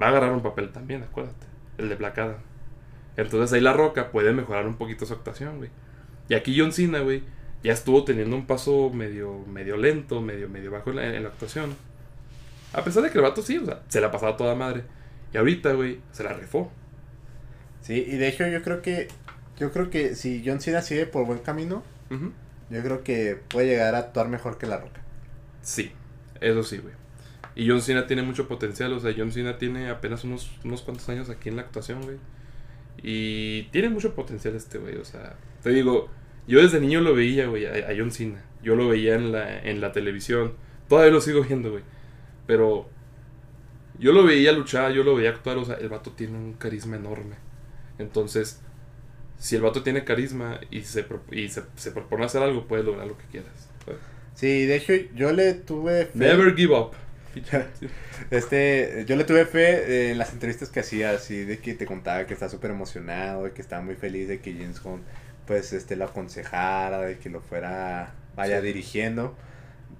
va a agarrar un papel también, acuérdate. El de Black Adam. Entonces ahí La Roca puede mejorar un poquito su actuación, güey. Y aquí John Cena, güey, ya estuvo teniendo un paso medio, medio lento, medio, medio bajo en la, en la actuación. A pesar de que el vato sí, o sea, se la pasaba toda madre. Y ahorita, güey, se la refó. Sí, y de hecho yo creo que yo creo que si John Cena sigue por buen camino, yo creo que puede llegar a actuar mejor que La Roca. Sí, eso sí, güey. Y John Cena tiene mucho potencial, o sea, John Cena tiene apenas unos, unos cuantos años aquí en la actuación, güey. Y tiene mucho potencial este güey, o sea, te digo, yo desde niño lo veía, güey, a, a John Cena. Yo lo veía en la, en la televisión. Todavía lo sigo viendo, güey. Pero yo lo veía luchar, yo lo veía actuar, o sea, el vato tiene un carisma enorme. Entonces, si el vato tiene carisma y se, y se, propone hacer algo, puede lograr lo que quieras. Sí, de hecho, yo le tuve fe. Never give up. este, yo le tuve fe en las entrevistas que hacía, así de que te contaba que está súper emocionado, de que estaba muy feliz de que James Gunn, pues, este, lo aconsejara, de que lo fuera, vaya dirigiendo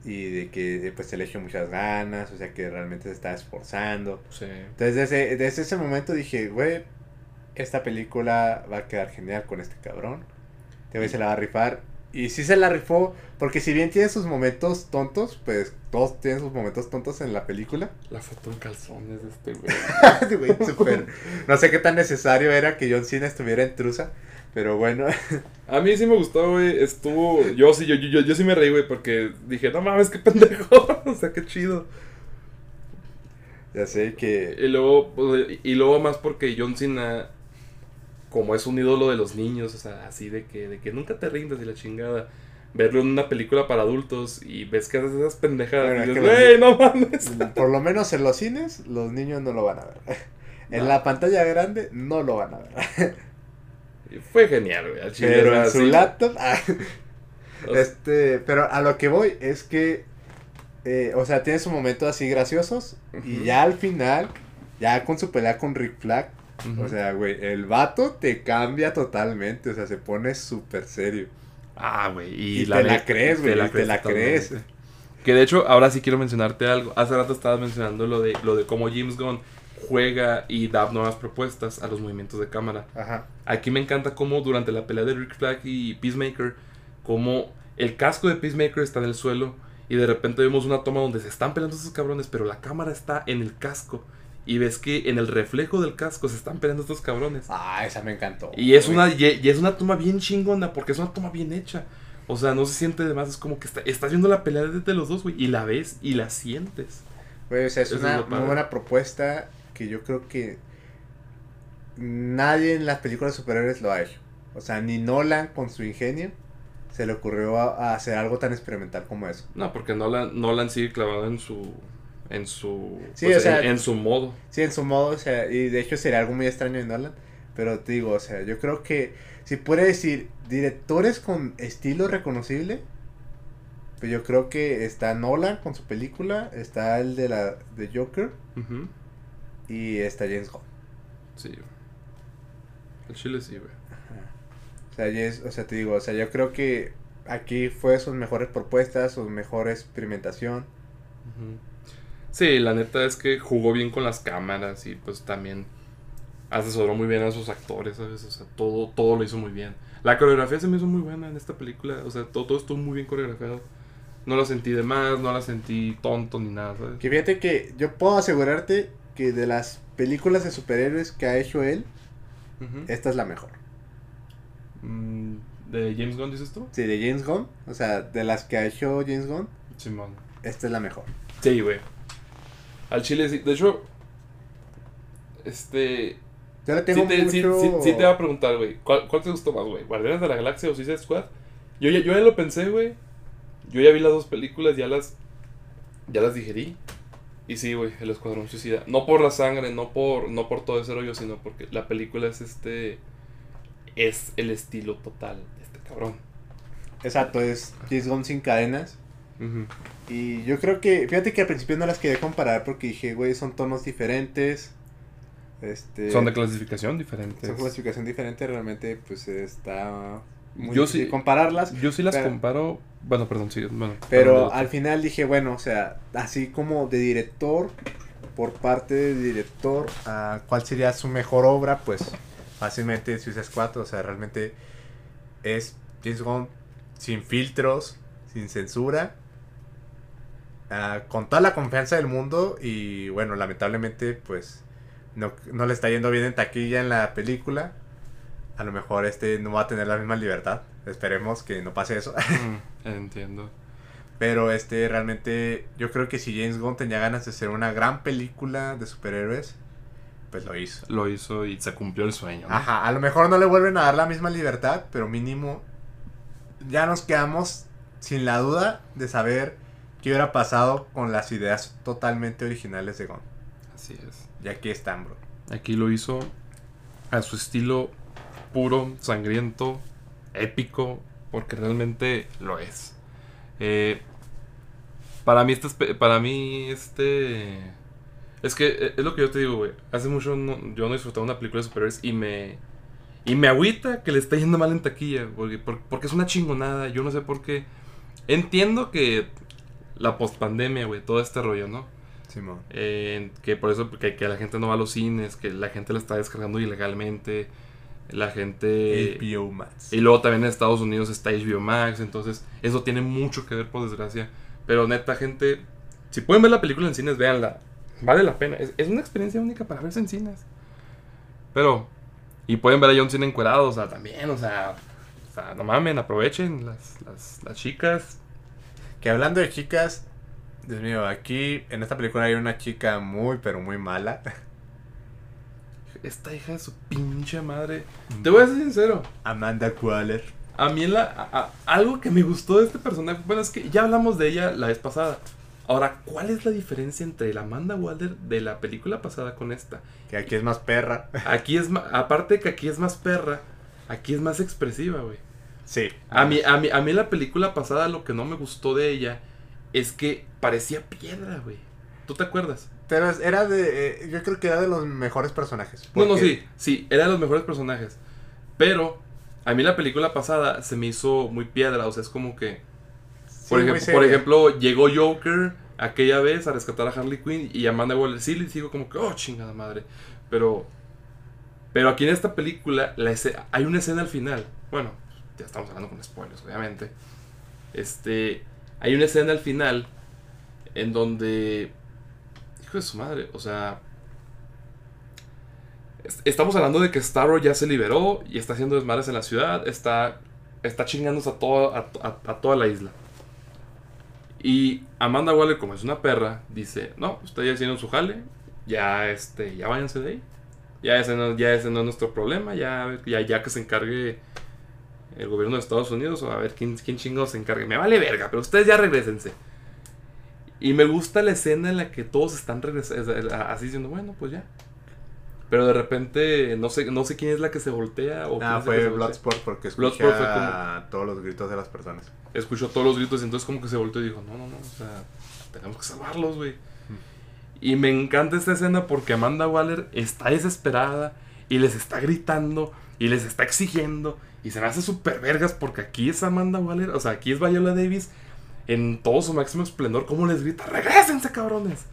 y de que pues se le echó muchas ganas, o sea que realmente se está esforzando. Entonces desde, desde ese momento dije, güey, esta película va a quedar genial con este cabrón. Te voy se la va a rifar. Y sí se la rifó, porque si bien tiene sus momentos tontos, pues todos tienen sus momentos tontos en la película. La foto en calzones de este güey. super. No sé qué tan necesario era que John Cena estuviera en trusa. Pero bueno. A mí sí me gustó, güey. Estuvo. Yo sí, yo, yo, yo sí me reí, güey, porque dije, no mames, qué pendejo. o sea, qué chido. Ya sé que. Y luego, pues, y luego más porque John Cena, como es un ídolo de los niños, o sea, así de que, de que nunca te rindas y la chingada. Verlo en una película para adultos y ves que haces esas pendejadas. y dices, no mames. Por lo menos en los cines, los niños no lo van a ver. En la pantalla grande, no lo van a ver. Fue genial, güey. Pero en su laptop. Ah. este, pero a lo que voy es que. Eh, o sea, tiene sus momentos así graciosos. Y ya al final, ya con su pelea con Rick Flag. O sea, güey, el vato te cambia totalmente. O sea, se pone súper serio. Ah, güey. Y, te la crees, güey. Te la, crees. Que de hecho, ahora sí quiero mencionarte algo. Hace rato estabas mencionando lo de, lo de cómo James Gunn juega y da nuevas propuestas a los movimientos de cámara. Ajá. Aquí me encanta cómo durante la pelea de Rick Flag y Peacemaker, como el casco de Peacemaker está en el suelo y de repente vemos una toma donde se están peleando esos cabrones, pero la cámara está en el casco. Y ves que en el reflejo del casco se están peleando estos cabrones. Ah, esa me encantó. Y es, una, y, es una toma bien chingona, porque es una toma bien hecha. O sea, no se siente de más, es como que está, estás viendo la pelea de los dos, güey, y la ves y la sientes. Güey, o sea, es una muy buena propuesta que yo creo que nadie en las películas de superhéroes lo ha hecho. O sea, ni Nolan con su ingenio se le ocurrió a, hacer algo tan experimental como eso. No, porque Nolan, Nolan sigue clavado en su en su pues, en, su modo. Sí, en su modo, o sea, y de hecho sería algo muy extraño en Nolan, pero te digo, o sea, yo creo que si puede decir directores con estilo reconocible, pues yo creo que está Nolan con su película, está el de la de Joker y está James Gunn. Sí. El chile sí, güey. O sea, o sea, te digo, o sea, yo creo que aquí fue sus mejores propuestas, su mejor experimentación. Sí, la neta es que jugó bien con las cámaras y pues también asesoró muy bien a sus actores, ¿sabes? O sea, todo, todo lo hizo muy bien. La coreografía se me hizo muy buena en esta película, o sea, todo, todo estuvo muy bien coreografiado. No la sentí de más, no la sentí tonto ni nada, ¿sabes? Que fíjate que yo puedo asegurarte que de las películas de superhéroes que ha hecho él, esta es la mejor. Mm, ¿De James Gunn dices tú? Sí, de James Gunn, o sea, de las que ha hecho James Gunn, Simón. esta es la mejor. Sí, güey. Al chile sí. De hecho, este. Yo le Sí tengo te, sí- mucho... sí- sí te va a preguntar, güey. ¿cuál, cuál te gustó más, güey? ¿Guardianes de la Galaxia o Suicide Squad? Yo ya, yo ya lo pensé, güey. Yo ya vi las dos películas, ya las. Ya las digerí. Y sí, güey, el Escuadrón Suicida. No por la sangre, no por, no por todo ese rollo, sino porque la película es este. Es el estilo total de este cabrón. Exacto, es James Gunn sin cadenas. Y yo creo que, fíjate que al principio no las quería comparar porque dije, güey, son tonos diferentes. Este, Son de clasificación diferentes. son clasificación diferente, realmente pues está muy Yo sí- compararlas. Yo sí las Pero- comparo. Bueno, perdón, sí. Bueno, Pero al final dije, bueno, o sea, así como de director, por parte de director, a cuál sería su mejor obra, pues fácilmente Suicide Squad, o sea, realmente es James Gunn sin filtros, sin censura, ah, con toda la confianza del mundo y bueno, lamentablemente pues no, no le está yendo bien en taquilla en la película. A lo mejor este no va a tener la misma libertad. Esperemos que no pase eso. Mm, entiendo. Pero este realmente yo creo que si James Gunn tenía ganas de hacer una gran película de superhéroes, pues lo hizo. Lo hizo y se cumplió el sueño. ¿no? Ajá, a lo mejor no le vuelven a dar la misma libertad, pero mínimo ya nos quedamos sin la duda de saber qué hubiera pasado con las ideas totalmente originales de Gunn. Así es. Y aquí están, bro. Aquí lo hizo a su estilo puro, sangriento, épico, porque realmente lo es. Eh, para mí, este, para mí, este. Es que eh, es lo que yo te digo, güey. Hace mucho no- yo no disfrutaba una película de superhéroes y me. Y me agüita que le está yendo mal en taquilla. Porque, por- porque es una chingonada. Yo no sé por qué. Entiendo que la postpandemia, güey, todo este rollo, ¿no? Simón. Eh, que por eso que, que la gente no va a los cines, que la gente la está descargando ilegalmente, la gente... HBO Max. Y luego también en Estados Unidos está HBO Max, entonces eso tiene mucho que ver por desgracia. Pero neta, gente, si pueden ver la película en cines, véanla. Vale la pena. Es, es una experiencia única para verse en cines. Pero... Y pueden ver a John Cena encuerado, o sea, también, o sea... O sea, no mamen, aprovechen las, las, las chicas. Que hablando de chicas, Dios mío, aquí en esta película hay una chica muy, pero muy mala. Esta hija de su pinche madre. Te voy a ser sincero. Amanda Waller. A mí la, a- a- algo que me gustó de este personaje, bueno, es que ya hablamos de ella la vez pasada. Ahora, ¿cuál es la diferencia entre la Amanda Waller de la película pasada con esta? Que aquí es más perra. Aquí es más, aparte de que aquí es más perra, aquí es más expresiva, güey. Sí. A mí, a, mí, a mí la película pasada lo que no me gustó de ella es que parecía piedra, güey. ¿Tú te acuerdas? Pero era de. eh, yo creo que era de los mejores personajes. No, no, porque- sí, sí, era de los mejores personajes. Pero a mí la película pasada se me hizo muy piedra, o sea, es como que... sí, Por, ejemplo, por ejemplo, llegó Joker aquella vez a rescatar a Harley Quinn y Amanda Waller sí le digo como que, oh, chingada madre. Pero, pero aquí en esta película la esce- hay una escena al final. Bueno, ya estamos hablando con spoilers, obviamente. Este, hay una escena al final en donde, de su madre, o sea, es- estamos hablando de que Starro ya se liberó y está haciendo desmadres en la ciudad, está, está chingándose a, a, toda la isla. Y Amanda Waller, como es una perra, dice, no, ustedes ya hicieron su jale, ya, este, ya váyanse de ahí. Ya ese no, ya ese no es nuestro problema, ya, ya, ya que se encargue el gobierno de Estados Unidos o a ver quién, quién chingados se encargue. Me vale verga, pero ustedes ya regresense. Y me gusta la escena en la que todos están regresando, así diciendo, bueno, pues ya. Pero de repente, no sé, no sé quién es la que se voltea o Ah, fue. Bloodsport porque escucha todos los gritos de las personas. escuchó todos los gritos y entonces como que se volteó y dijo, no, no, no, o sea, tenemos que salvarlos, güey. Y me encanta esta escena porque Amanda Waller está desesperada y les está gritando y les está exigiendo y se me hace súper vergas porque aquí es Amanda Waller, o sea, aquí es Viola Davis en todo su máximo esplendor, como les grita, regresense cabrones.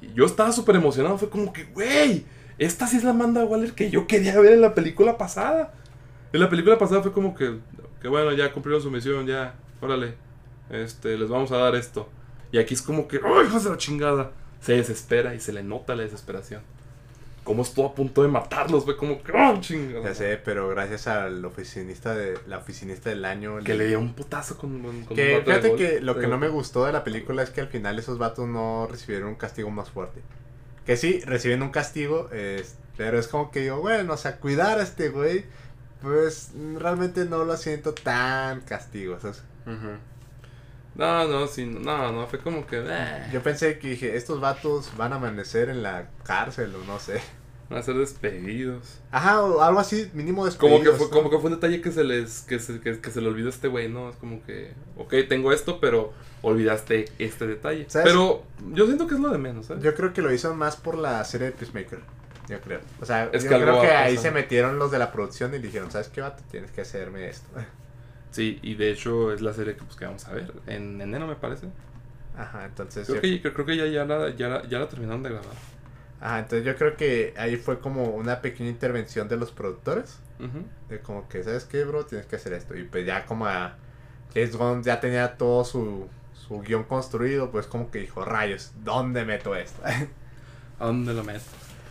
Y yo estaba súper emocionado, fue como que, güey, esta sí es la Amanda Waller que yo quería ver en la película pasada. En la película pasada fue como que, que bueno, ya cumplieron su misión, ya, órale, este, les vamos a dar esto. Y aquí es como que, ¡ay, hijos de la chingada! Se desespera y se le nota la desesperación. Cómo estuvo a punto de matarlos, güey, como que, ¡oh, chingada! Ya sé, pero gracias al oficinista de la oficinista del año. Que le dio un putazo con, con Que un fíjate gol. que lo que no me gustó de la película es que al final esos vatos no recibieron un castigo más fuerte. Que sí, reciben un castigo, es- pero es como que digo, bueno, o sea, cuidar a este güey, pues realmente no lo siento tan castigo. ¿sabes? Ujú. No, no, sí, no, no, fue como que, eh, Yo pensé que dije, estos vatos van a amanecer en la cárcel o no sé. van a ser despedidos. Ajá, o algo así, mínimo Como despedidos. que, fue, ¿no? como que fue un detalle que se les que se, que, que se le olvidó a este güey, ¿no? Es como que, ok, tengo esto, pero olvidaste este detalle. ¿Sabes? Pero yo siento que es lo de menos, ¿sabes? Yo creo que lo hizo más por la serie de Peacemaker. Yo creo. O sea, Es yo que creo que ahí se metieron los de la producción y dijeron, ¿sabes qué, vato? Tienes que hacerme esto. Sí, y de hecho es la serie que, pues, que vamos a ver en enero, me parece. Ajá, entonces... Creo yo- que, creo que ya, ya, la, ya, la, ya la terminaron de grabar. Ajá, entonces yo creo que ahí fue como una pequeña intervención de los productores. Ujú. De como que, ¿sabes qué, bro? Tienes que hacer esto. Y pues ya como a James Gunn ya tenía todo su, su guion construido, pues como que dijo, rayos, ¿dónde meto esto? ¿A dónde lo meto?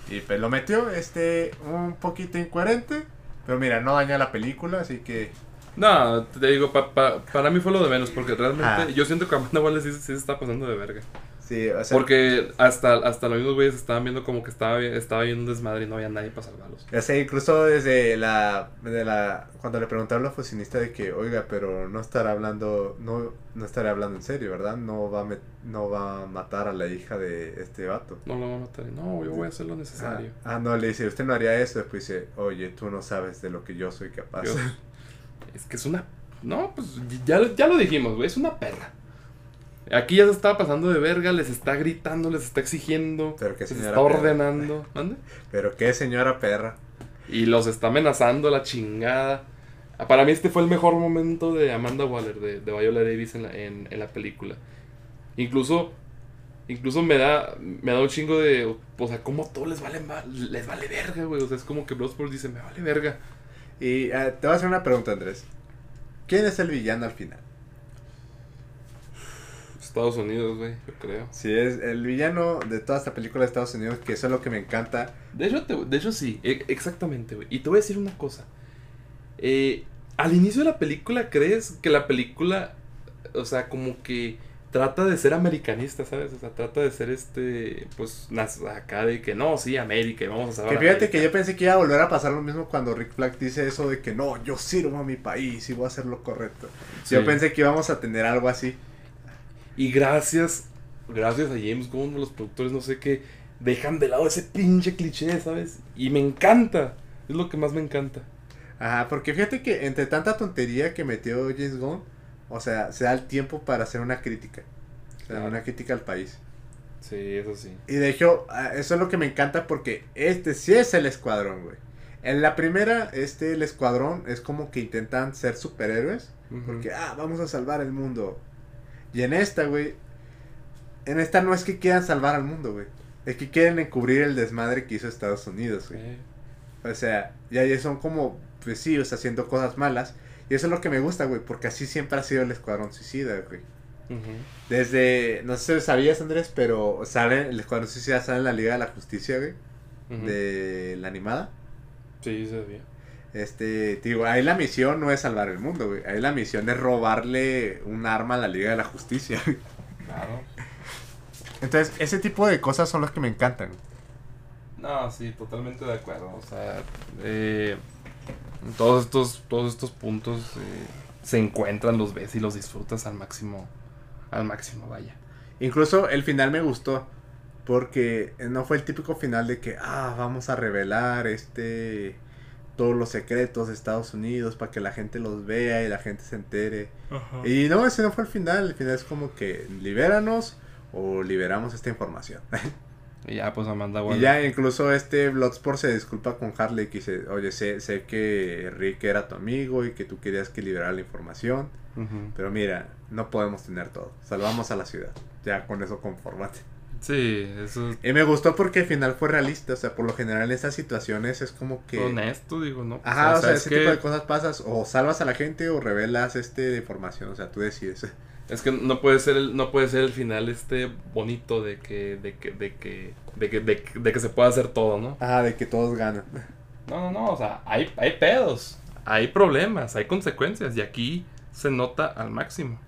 y pues lo metió, este, un poquito incoherente. Pero mira, no daña la película, así que... No, te digo, pa- pa- para mí fue lo de menos, porque realmente Ah. yo siento que Amanda Waller sí, sí se está pasando de verga. Sí, o sea... Porque hasta, hasta los mismos güeyes estaban viendo como que estaba, estaba bien un desmadre y no había nadie para salvarlos. Sé, incluso desde la, de la cuando le preguntaron a la oficinista de que, oiga, pero no estará hablando, no, no estará hablando en serio, ¿verdad? No va a met- no va a matar a la hija de este vato. No lo van a matar. No, yo voy a hacer lo necesario. Ah, ah, no, le dice, usted no haría eso. Después dice, oye, tú no sabes de lo que yo soy capaz. es que es una. No, pues ya, ya lo dijimos, güey. Es una perra. Aquí ya se estaba pasando de verga, les está gritando, les está exigiendo, Pero qué les está ordenando. ¿Mande? Pero qué señora perra. Y los está amenazando a la chingada. Ah, Para mí este fue el mejor momento de Amanda Waller, de, de Viola Davis en la, en, en la película. Incluso, incluso me da, me da un chingo de, o sea, como todo les vale, les vale verga, güey. O sea, es como que Bloodsport dice, me vale verga. Y ah, te voy a hacer una pregunta, Andrés. ¿Quién es el villano al final? Estados Unidos, güey, yo creo. Si es el villano de toda esta película de Estados Unidos, que eso es lo que me encanta. De hecho, te- de hecho sí, e- exactamente, güey. Y te voy a decir una cosa. Eh, al inicio de la película, ¿crees que la película, o sea, como que trata de ser americanista, ¿sabes? O sea, trata de ser este, pues, acá de que no, sí, América, y vamos a salvar Que fíjate América. que yo pensé que iba a volver a pasar lo mismo cuando Rick Flag dice eso de que no, yo sirvo a mi país y voy a hacer lo correcto. Sí. Yo pensé que íbamos a tener algo así. Y gracias, gracias a James Gunn, los productores, no sé qué, dejan de lado ese pinche cliché, ¿sabes? Y me encanta, es lo que más me encanta. Ajá, porque fíjate que entre tanta tontería que metió James Gunn, o sea, se da el tiempo para hacer una crítica. O sea, Claro. una crítica al país. Sí, eso sí. Y de hecho, ah, eso es lo que me encanta porque este sí es el escuadrón, güey. En la primera, este, el escuadrón es como que intentan ser superhéroes. Porque, ah, vamos a salvar el mundo. Y en esta, güey. En esta no es que quieran salvar al mundo, güey. Es que quieren encubrir el desmadre que hizo Estados Unidos, güey. Eh, O sea, ya ya son como, pues sí, o sea, haciendo cosas malas. Y eso es lo que me gusta, güey. Porque así siempre ha sido el escuadrón suicida, güey. Desde, no sé si sabías, Andrés, pero sale, el escuadrón suicida sale en la Liga de la Justicia, güey. De la animada. Sí, se sabía. Este, te digo, ahí la misión no es salvar el mundo, güey. Ahí la misión es robarle un arma a la Liga de la Justicia, güey. Claro. Entonces, ese tipo de cosas son las que me encantan. No, sí, totalmente de acuerdo. O sea, eh, todos estos, todos estos puntos eh, se encuentran, los ves y los disfrutas al máximo, al máximo, vaya. Incluso el final me gustó. Porque no fue el típico final de que, ah, vamos a revelar este todos los secretos de Estados Unidos para que la gente los vea y la gente se entere. Y no, ese no fue el final. El final es como que libéranos o liberamos esta información. Y ya, pues Amanda Y Waller. ya incluso este Bloodsport se disculpa con Harley que dice, oye, sé, sé que Rick era tu amigo y que tú querías que liberara la información, Ujú. pero mira, no podemos tener todo, salvamos a la ciudad, ya con eso conformate. Sí, eso es Y me gustó porque al final fue realista, o sea, por lo general en estas situaciones es como que... honesto, digo, ¿no? Pues, Ajá, o sea, ¿sabes ese tipo de cosas pasas, o salvas a la gente o revelas este de información, o sea, tú decides. Es que no puede ser el, no puede ser el final este bonito de que, de que, de que, de que, de que, de que se pueda hacer todo, ¿no? Ah, de que todos ganan. No, no, no, o sea, hay, hay pedos, hay problemas, hay consecuencias y aquí se nota al máximo.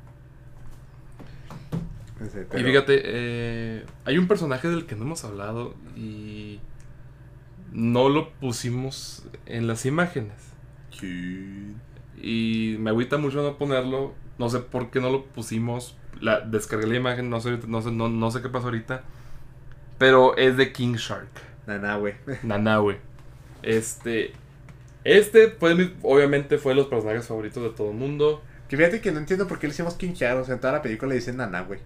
Sí, Y fíjate, eh, hay un personaje del que no hemos hablado y no lo pusimos en las imágenes. Y me agüita mucho no ponerlo. No sé por qué no lo pusimos. La, descargué la imagen, no sé, no sé, no, no sé qué pasó ahorita. Pero es de King Shark. Naná, güey. Nanawe. Este. Este fue mi- obviamente fue de los personajes favoritos de todo el mundo. Que fíjate que no entiendo por qué le hicimos King Shark. O sea, en toda la película le dicen Naná, güey.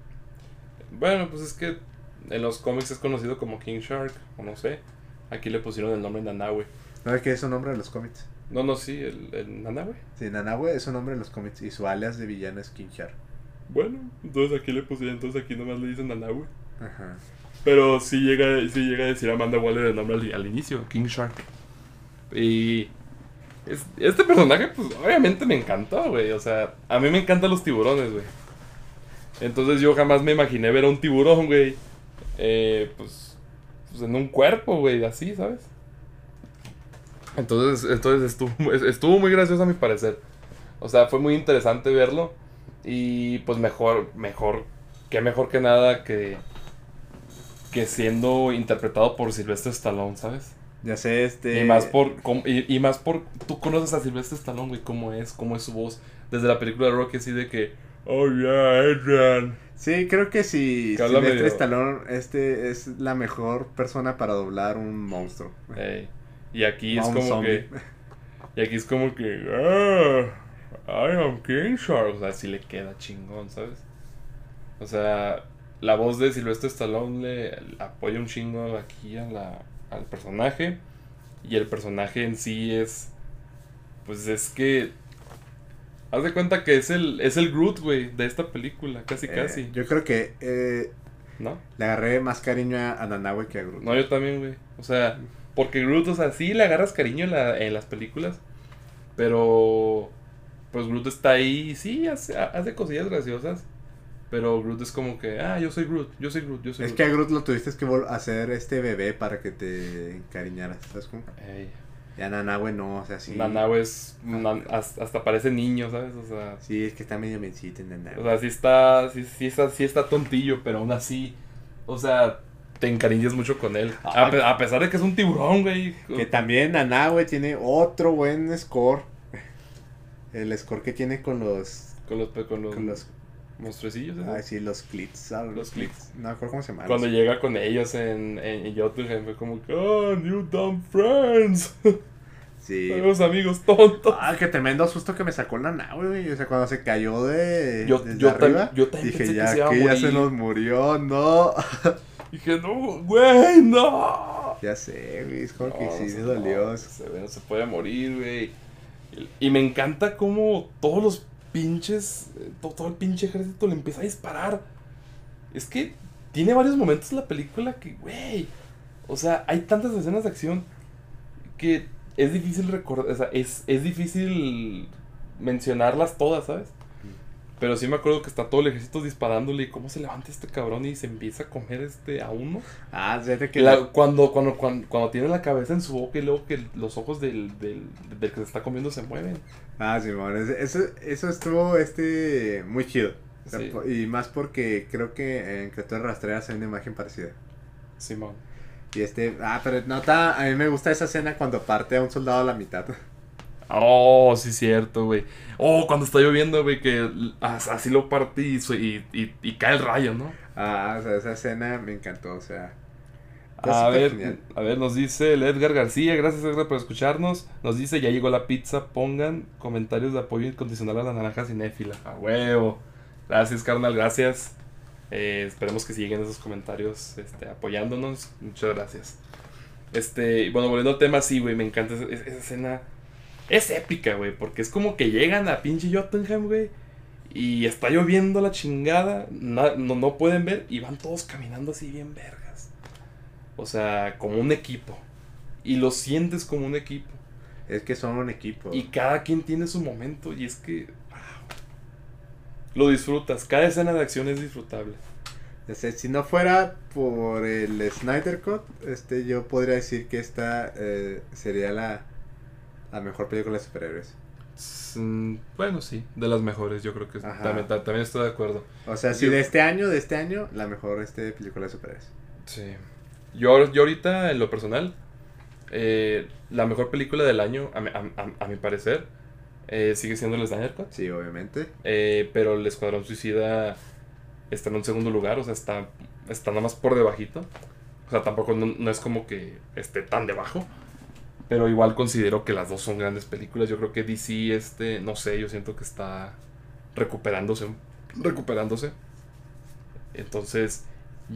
Bueno, pues es que en los cómics es conocido como King Shark, o no sé. Aquí le pusieron el nombre Nanawe. ¿No es que es un nombre de los cómics? No, no, sí, el, el Nanawe. Sí, Nanahue es un nombre de los cómics y su alias de villano es King Shark. Bueno, entonces aquí le pusieron, entonces aquí nomás le dicen Nanawe. Ajá. Pero sí llega, sí llega a decir Amanda Waller el nombre al, al inicio, King Shark. Y es- este personaje, pues obviamente me encantó, güey. O sea, a mí me encantan los tiburones, güey. Entonces yo jamás me imaginé ver a un tiburón, güey. eh, pues, pues en un cuerpo, güey, así, ¿sabes? Entonces, entonces estuvo, estuvo muy gracioso a mi parecer. O sea, fue muy interesante verlo. Y pues mejor, mejor, que mejor que nada que, que siendo interpretado por Sylvester Stallone, ¿sabes? Ya sé, este. Y más por, y, y más por, tú conoces a Sylvester Stallone, güey, cómo es, cómo es su voz. Desde la película de Rocky, así de que, oh yeah, Adrian. Sí, creo que si medio- Stallone este es la mejor persona para doblar un monstruo. Ey, Y aquí es como zombie. que, y aquí es como que, ah, I am King Shark. O sea, sí le queda chingón, ¿sabes? O sea, la voz de Sylvester Stallone le, le apoya un chingo aquí a la, al personaje. Y el personaje en sí es. Pues es que. Haz de cuenta que es el, es el Groot, güey, de esta película, casi Eh, casi. yo creo que eh, ¿No? le agarré más cariño a, a Nanahue que a Groot. No, yo también, güey. O sea, porque Groot, o sea, sí le agarras cariño en, la- en las películas. Pero. Pues Groot está ahí y sí, hace, hace cosillas graciosas. Pero Groot es como que, ah, yo soy Groot, yo soy Groot, yo soy es Groot. que a Groot lo tuviste que hacer este bebé para que te encariñaras. ¿Sabes cómo? Ey, Ya Nanahue no, o sea, sí. Nanahue es. nan- hasta, hasta parece niño, ¿sabes? O sea. Sí, es que está medio mencito en Nanahue. O sea, sí está, sí, sí está, sí está tontillo, pero aún así, o sea, te encariñas mucho con él. A, pe- a pesar de que es un tiburón, güey. Que también Nanahue tiene otro buen score. El score que tiene con los. Con los, con los, Con los monstruecillos, esos. Ay, sí, los clits. ¿sabes? Los clits. No me acuerdo cómo se llama. Cuando llega con ellos en, en, en Jotunheim fue como que, oh, new dumb friends. Sí. Nuevos amigos tontos. Ah, qué tremendo susto que me sacó la nave, güey. O sea, cuando se cayó de. Yo- desde yo tam- arriba, yo también dije, pensé que ya se iba a que ya se morir". nos murió, no. Dije, no, güey, no. ya sé, güey. Es como que No, sí no se- dolió. se, ve, no se puede morir, güey. Y, y me encanta cómo todos los pinches, eh, to- todo, el pinche ejército le empieza a disparar. Es que tiene varios momentos la película que, güey, o sea, hay tantas escenas de acción que es difícil recordar, o sea, es, es difícil mencionarlas todas, ¿sabes? Pero sí me acuerdo que está todo el ejército disparándole y cómo se levanta este cabrón y se empieza a comer este a uno. Ah, fíjate que. La- cuando, cuando, cuando, cuando tiene la cabeza en su boca y luego que los ojos del, del, del que se está comiendo se mueven. Ah, Simón. ese- Eso, eso estuvo este muy chido. Sí. Y más porque creo que en Criaturas Rastreras hay una imagen parecida. Simón. Y este. Ah, pero nota, a mí me gusta esa escena cuando parte a un soldado a la mitad. Oh, sí, cierto, güey. Oh, cuando está lloviendo, güey, que así lo parte y, y, y, y cae el rayo, ¿no? Ah, o sea, esa escena me encantó, o sea. A ver, genial. a ver, nos dice el Edgar García, gracias Edgar por escucharnos. Nos dice, ya llegó la pizza, pongan comentarios de apoyo incondicional a la naranja cinéfila. A huevo. Gracias, carnal, gracias. Eh, esperemos que sigan esos comentarios este, apoyándonos. Muchas gracias. Este, bueno, volviendo al tema, sí, güey, me encanta esa, esa escena. Es épica, güey, porque es como que llegan a pinche Jotunheim, güey. Y está lloviendo la chingada. no, no pueden ver y van todos caminando así bien vergas. O sea, como un equipo. Y lo sientes como un equipo. Es que son un equipo. Y cada quien tiene su momento. Y es que. lo disfrutas. Cada escena de acción es disfrutable. Si no fuera por el Snyder Cut, este, yo podría decir que esta eh, sería la, la mejor película de superhéroes. Mm, Bueno, sí, de las mejores, yo creo que también, ta- también estoy de acuerdo. O sea, si Yo- de este año, de este año, la mejor este, película de superhéroes. Sí. Yo, yo ahorita, en lo personal, eh, la mejor película del año, a, mi- a- a- a mi parecer, eh, sigue siendo el Snyder Cut. Sí, obviamente. Eh, pero el Escuadrón Suicida está en un segundo lugar, o sea, está, está nada más por debajito. O sea, tampoco no, no es como que esté tan debajo. Pero igual considero que las dos son grandes películas. Yo creo que DC, este, no sé, yo siento que está recuperándose. Recuperándose. Entonces,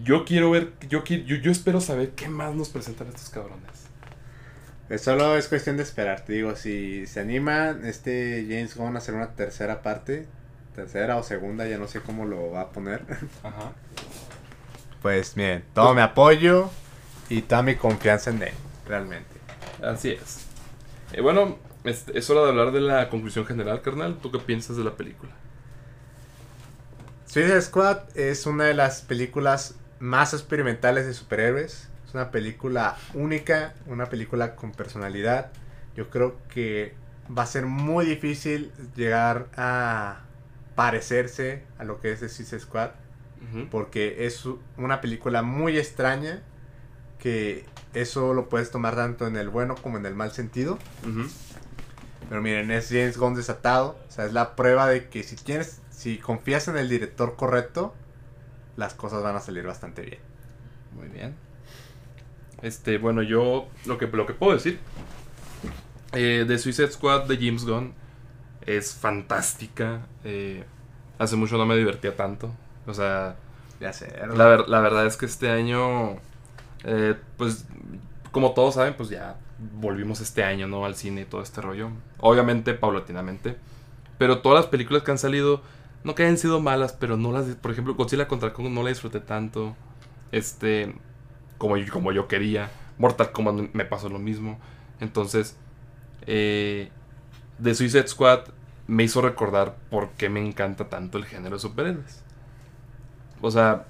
yo quiero ver, yo, yo, yo espero saber qué más nos presentan estos cabrones. Solo es cuestión de esperar. Te digo, si se anima este James Gunn a hacer una tercera parte, tercera o segunda, ya no sé cómo lo va a poner. Ajá. Pues miren, todo mi apoyo y toda mi confianza en él, realmente. Así es. Eh, bueno, es, es hora de hablar de la conclusión general, carnal. ¿Tú qué piensas de la película? Suicide Squad es una de las películas más experimentales de superhéroes. Es una película única, una película con personalidad. Yo creo que va a ser muy difícil llegar a parecerse a lo que es The Suicide Squad. Porque es una película muy extraña. Que eso lo puedes tomar tanto en el bueno como en el mal sentido. Pero miren, es James Gunn desatado. O sea, es la prueba de que si tienes, si confías en el director correcto, las cosas van a salir bastante bien. Muy bien. Este, bueno, yo lo que, lo que puedo decir eh, de Suicide Squad de James Gunn es fantástica. eh, hace mucho no me divertía tanto. O sea, Ya sé. la, ver- la verdad es que este año, eh, pues, como todos saben, pues ya volvimos este año, ¿no? Al cine y todo este rollo. Obviamente, paulatinamente. Pero todas las películas que han salido, no que hayan sido malas, pero no las... Por ejemplo, Godzilla contra Kong no la disfruté tanto. Este, como, como yo quería. Mortal Kombat me pasó lo mismo. Entonces, eh, The Suicide Squad me hizo recordar por qué me encanta tanto el género de superhéroes. O sea,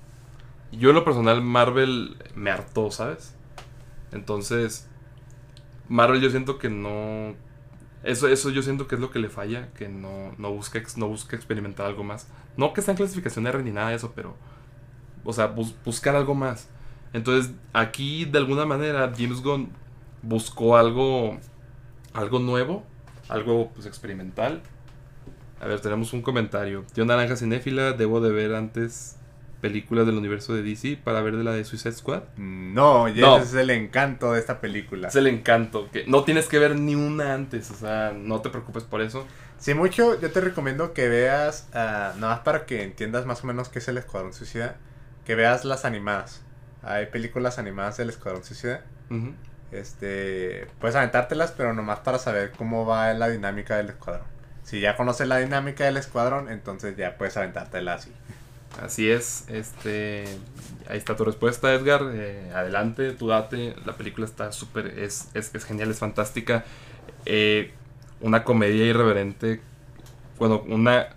yo en lo personal Marvel me hartó, ¿sabes? Entonces, Marvel yo siento que no... Eso, eso yo siento que es lo que le falla, que no, no, busca, no experimentar algo más. No que está en clasificación R ni nada de eso, pero... O sea, bus- buscar algo más. Entonces, aquí de alguna manera James Gunn buscó algo, algo nuevo, algo pues experimental. A ver, tenemos un comentario. Tío Naranja Cinéfila, debo de ver antes películas del universo de DC para ver de la de Suicide Squad. No, ese es el encanto de esta película. Es el encanto, que no tienes que ver ni una antes, o sea, no te preocupes por eso. Si mucho, yo te recomiendo que veas, ah, nada más para que entiendas más o menos qué es el Escuadrón Suicida, que veas las animadas. Hay películas animadas del Escuadrón Suicida. Este, puedes aventártelas, pero nomás para saber cómo va la dinámica del escuadrón. Si ya conoces la dinámica del escuadrón, entonces ya puedes aventártela así. Así es, este, ahí está tu respuesta, Edgar. eh, adelante, tú date. La película está súper, es, es, genial, es fantástica. Eh, una comedia irreverente, bueno, una,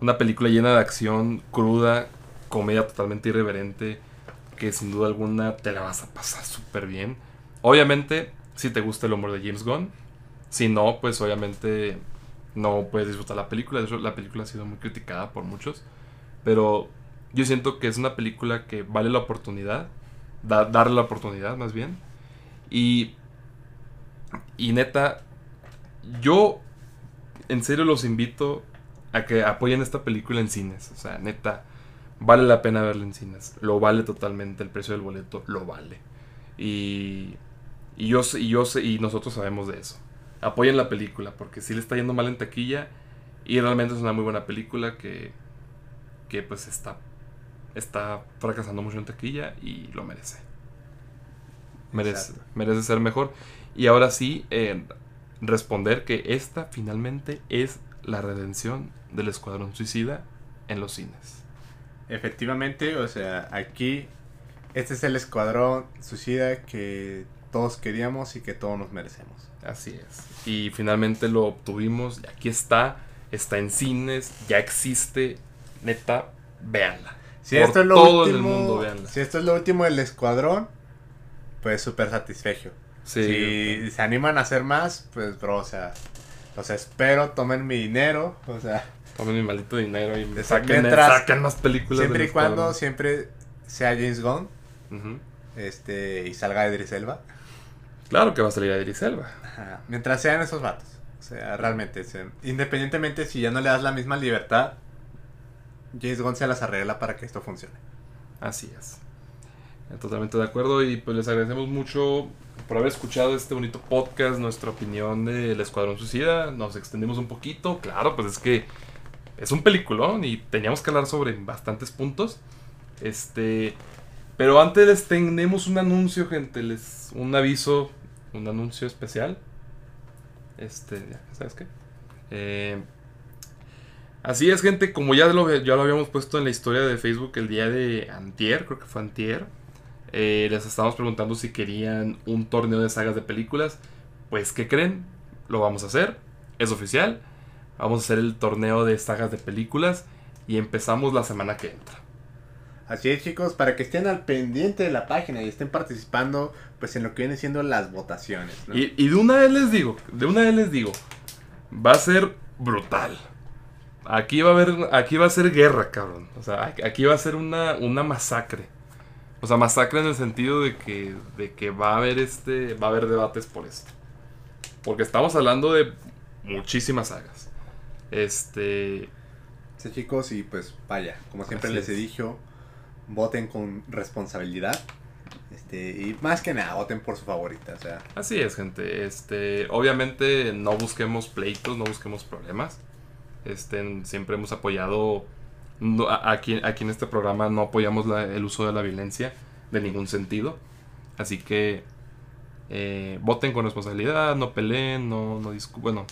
una película llena de acción, cruda, comedia totalmente irreverente, que sin duda alguna te la vas a pasar súper bien. Obviamente, si te gusta el humor de James Gunn, si no, pues obviamente no puedes disfrutar la película. De hecho, la película ha sido muy criticada por muchos. Pero yo siento que es una película que vale la oportunidad. da- darle la oportunidad, más bien. Y. Y neta. Yo. En serio los invito a que apoyen esta película en cines. O sea, neta. Vale la pena verla en cines. Lo vale totalmente. El precio del boleto lo vale. Y. Y yo, y yo y nosotros sabemos de eso. Apoyen la película. Porque si le está yendo mal en taquilla. Y realmente es una muy buena película que que pues está está fracasando mucho en taquilla y lo merece. Merece, Exacto. merece ser mejor. Y ahora sí, eh, responder que esta finalmente es la redención del Escuadrón Suicida en los cines. Efectivamente, o sea, aquí este es el escuadrón suicida que todos queríamos y que todos nos merecemos. Así es. Y finalmente lo obtuvimos y aquí está. está en cines, ya existe, neta, véanla. Si Por esto es lo todo en el último, mundo, véanla. si esto es lo último del escuadrón, pues súper satisfecho. Sí, si se animan a hacer más, pues bro, o sea, los espero, tomen mi dinero, o sea, tomen mi maldito dinero y me saquen, mientras- saquen más películas. siempre y cuando Escuadrón. siempre sea James Gunn, este, y salga Idris Elba. Claro que va a salir Idris Elba. Ajá, Mientras sean esos vatos. O sea, realmente, se- independientemente si ya no le das la misma libertad, James Gunn se las arregla para que esto funcione. Así es. Totalmente de acuerdo y pues les agradecemos mucho por haber escuchado este bonito podcast, nuestra opinión del Escuadrón Suicida. Nos extendimos un poquito, claro, pues es que es un peliculón y teníamos que hablar sobre bastantes puntos. Este, pero antes les tenemos un anuncio, gente, les un aviso, un anuncio especial. Este, ¿sabes qué? Eh, Así es, gente, como ya lo, ya lo habíamos puesto en la historia de Facebook el día de Antier, creo que fue Antier, eh, les estábamos preguntando si querían un torneo de sagas de películas. Pues, ¿qué creen? Lo vamos a hacer, es oficial. Vamos a hacer el torneo de sagas de películas y empezamos la semana que entra. Así es, chicos, para que estén al pendiente de la página y estén participando pues en lo que vienen siendo las votaciones. ¿no? Y, y de una vez les digo, de una vez les digo, va a ser brutal. Aquí va a haber, aquí va a ser guerra, cabrón. O sea, aquí- va a ser una, una masacre. O sea, masacre en el sentido de que, de que va a haber este, va a haber debates por esto. Porque estamos hablando de muchísimas sagas. Este, Sí, chicos, y pues vaya, como siempre Así les he dicho, voten con responsabilidad. Este, y más que nada, voten por su favorita. O sea, Así es, gente. Este, obviamente no busquemos pleitos, no busquemos problemas. Este, siempre hemos apoyado. no- aquí, aquí en este programa no apoyamos la- el uso de la violencia de ningún sentido. Así que eh, voten con responsabilidad, no peleen, no, no Bueno,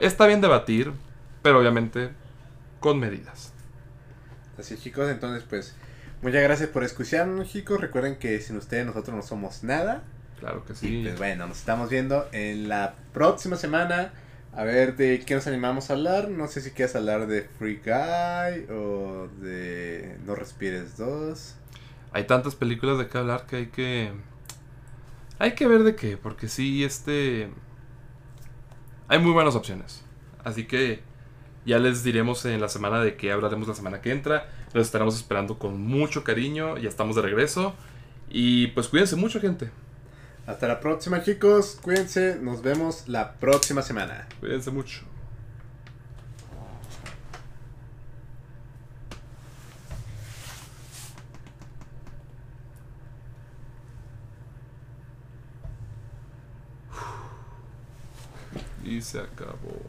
está bien debatir, pero obviamente con medidas. así chicos, entonces pues muchas gracias por escucharnos, chicos. Recuerden que sin ustedes nosotros no somos nada. Claro que Y sí. pues bueno, nos estamos viendo en la próxima semana. A ver de qué nos animamos a hablar. No sé si quieres hablar de Free Guy o de No Respires 2. Hay tantas películas de qué hablar que hay que. Hay que ver de qué, porque sí, este. Hay muy buenas opciones. Así que ya les diremos en la semana de qué hablaremos la semana que entra. Los estaremos esperando con mucho cariño. Ya estamos de regreso. Y pues cuídense mucho, gente. Hasta la próxima, chicos. Cuídense. Nos vemos la próxima semana. Cuídense mucho. Y se acabó.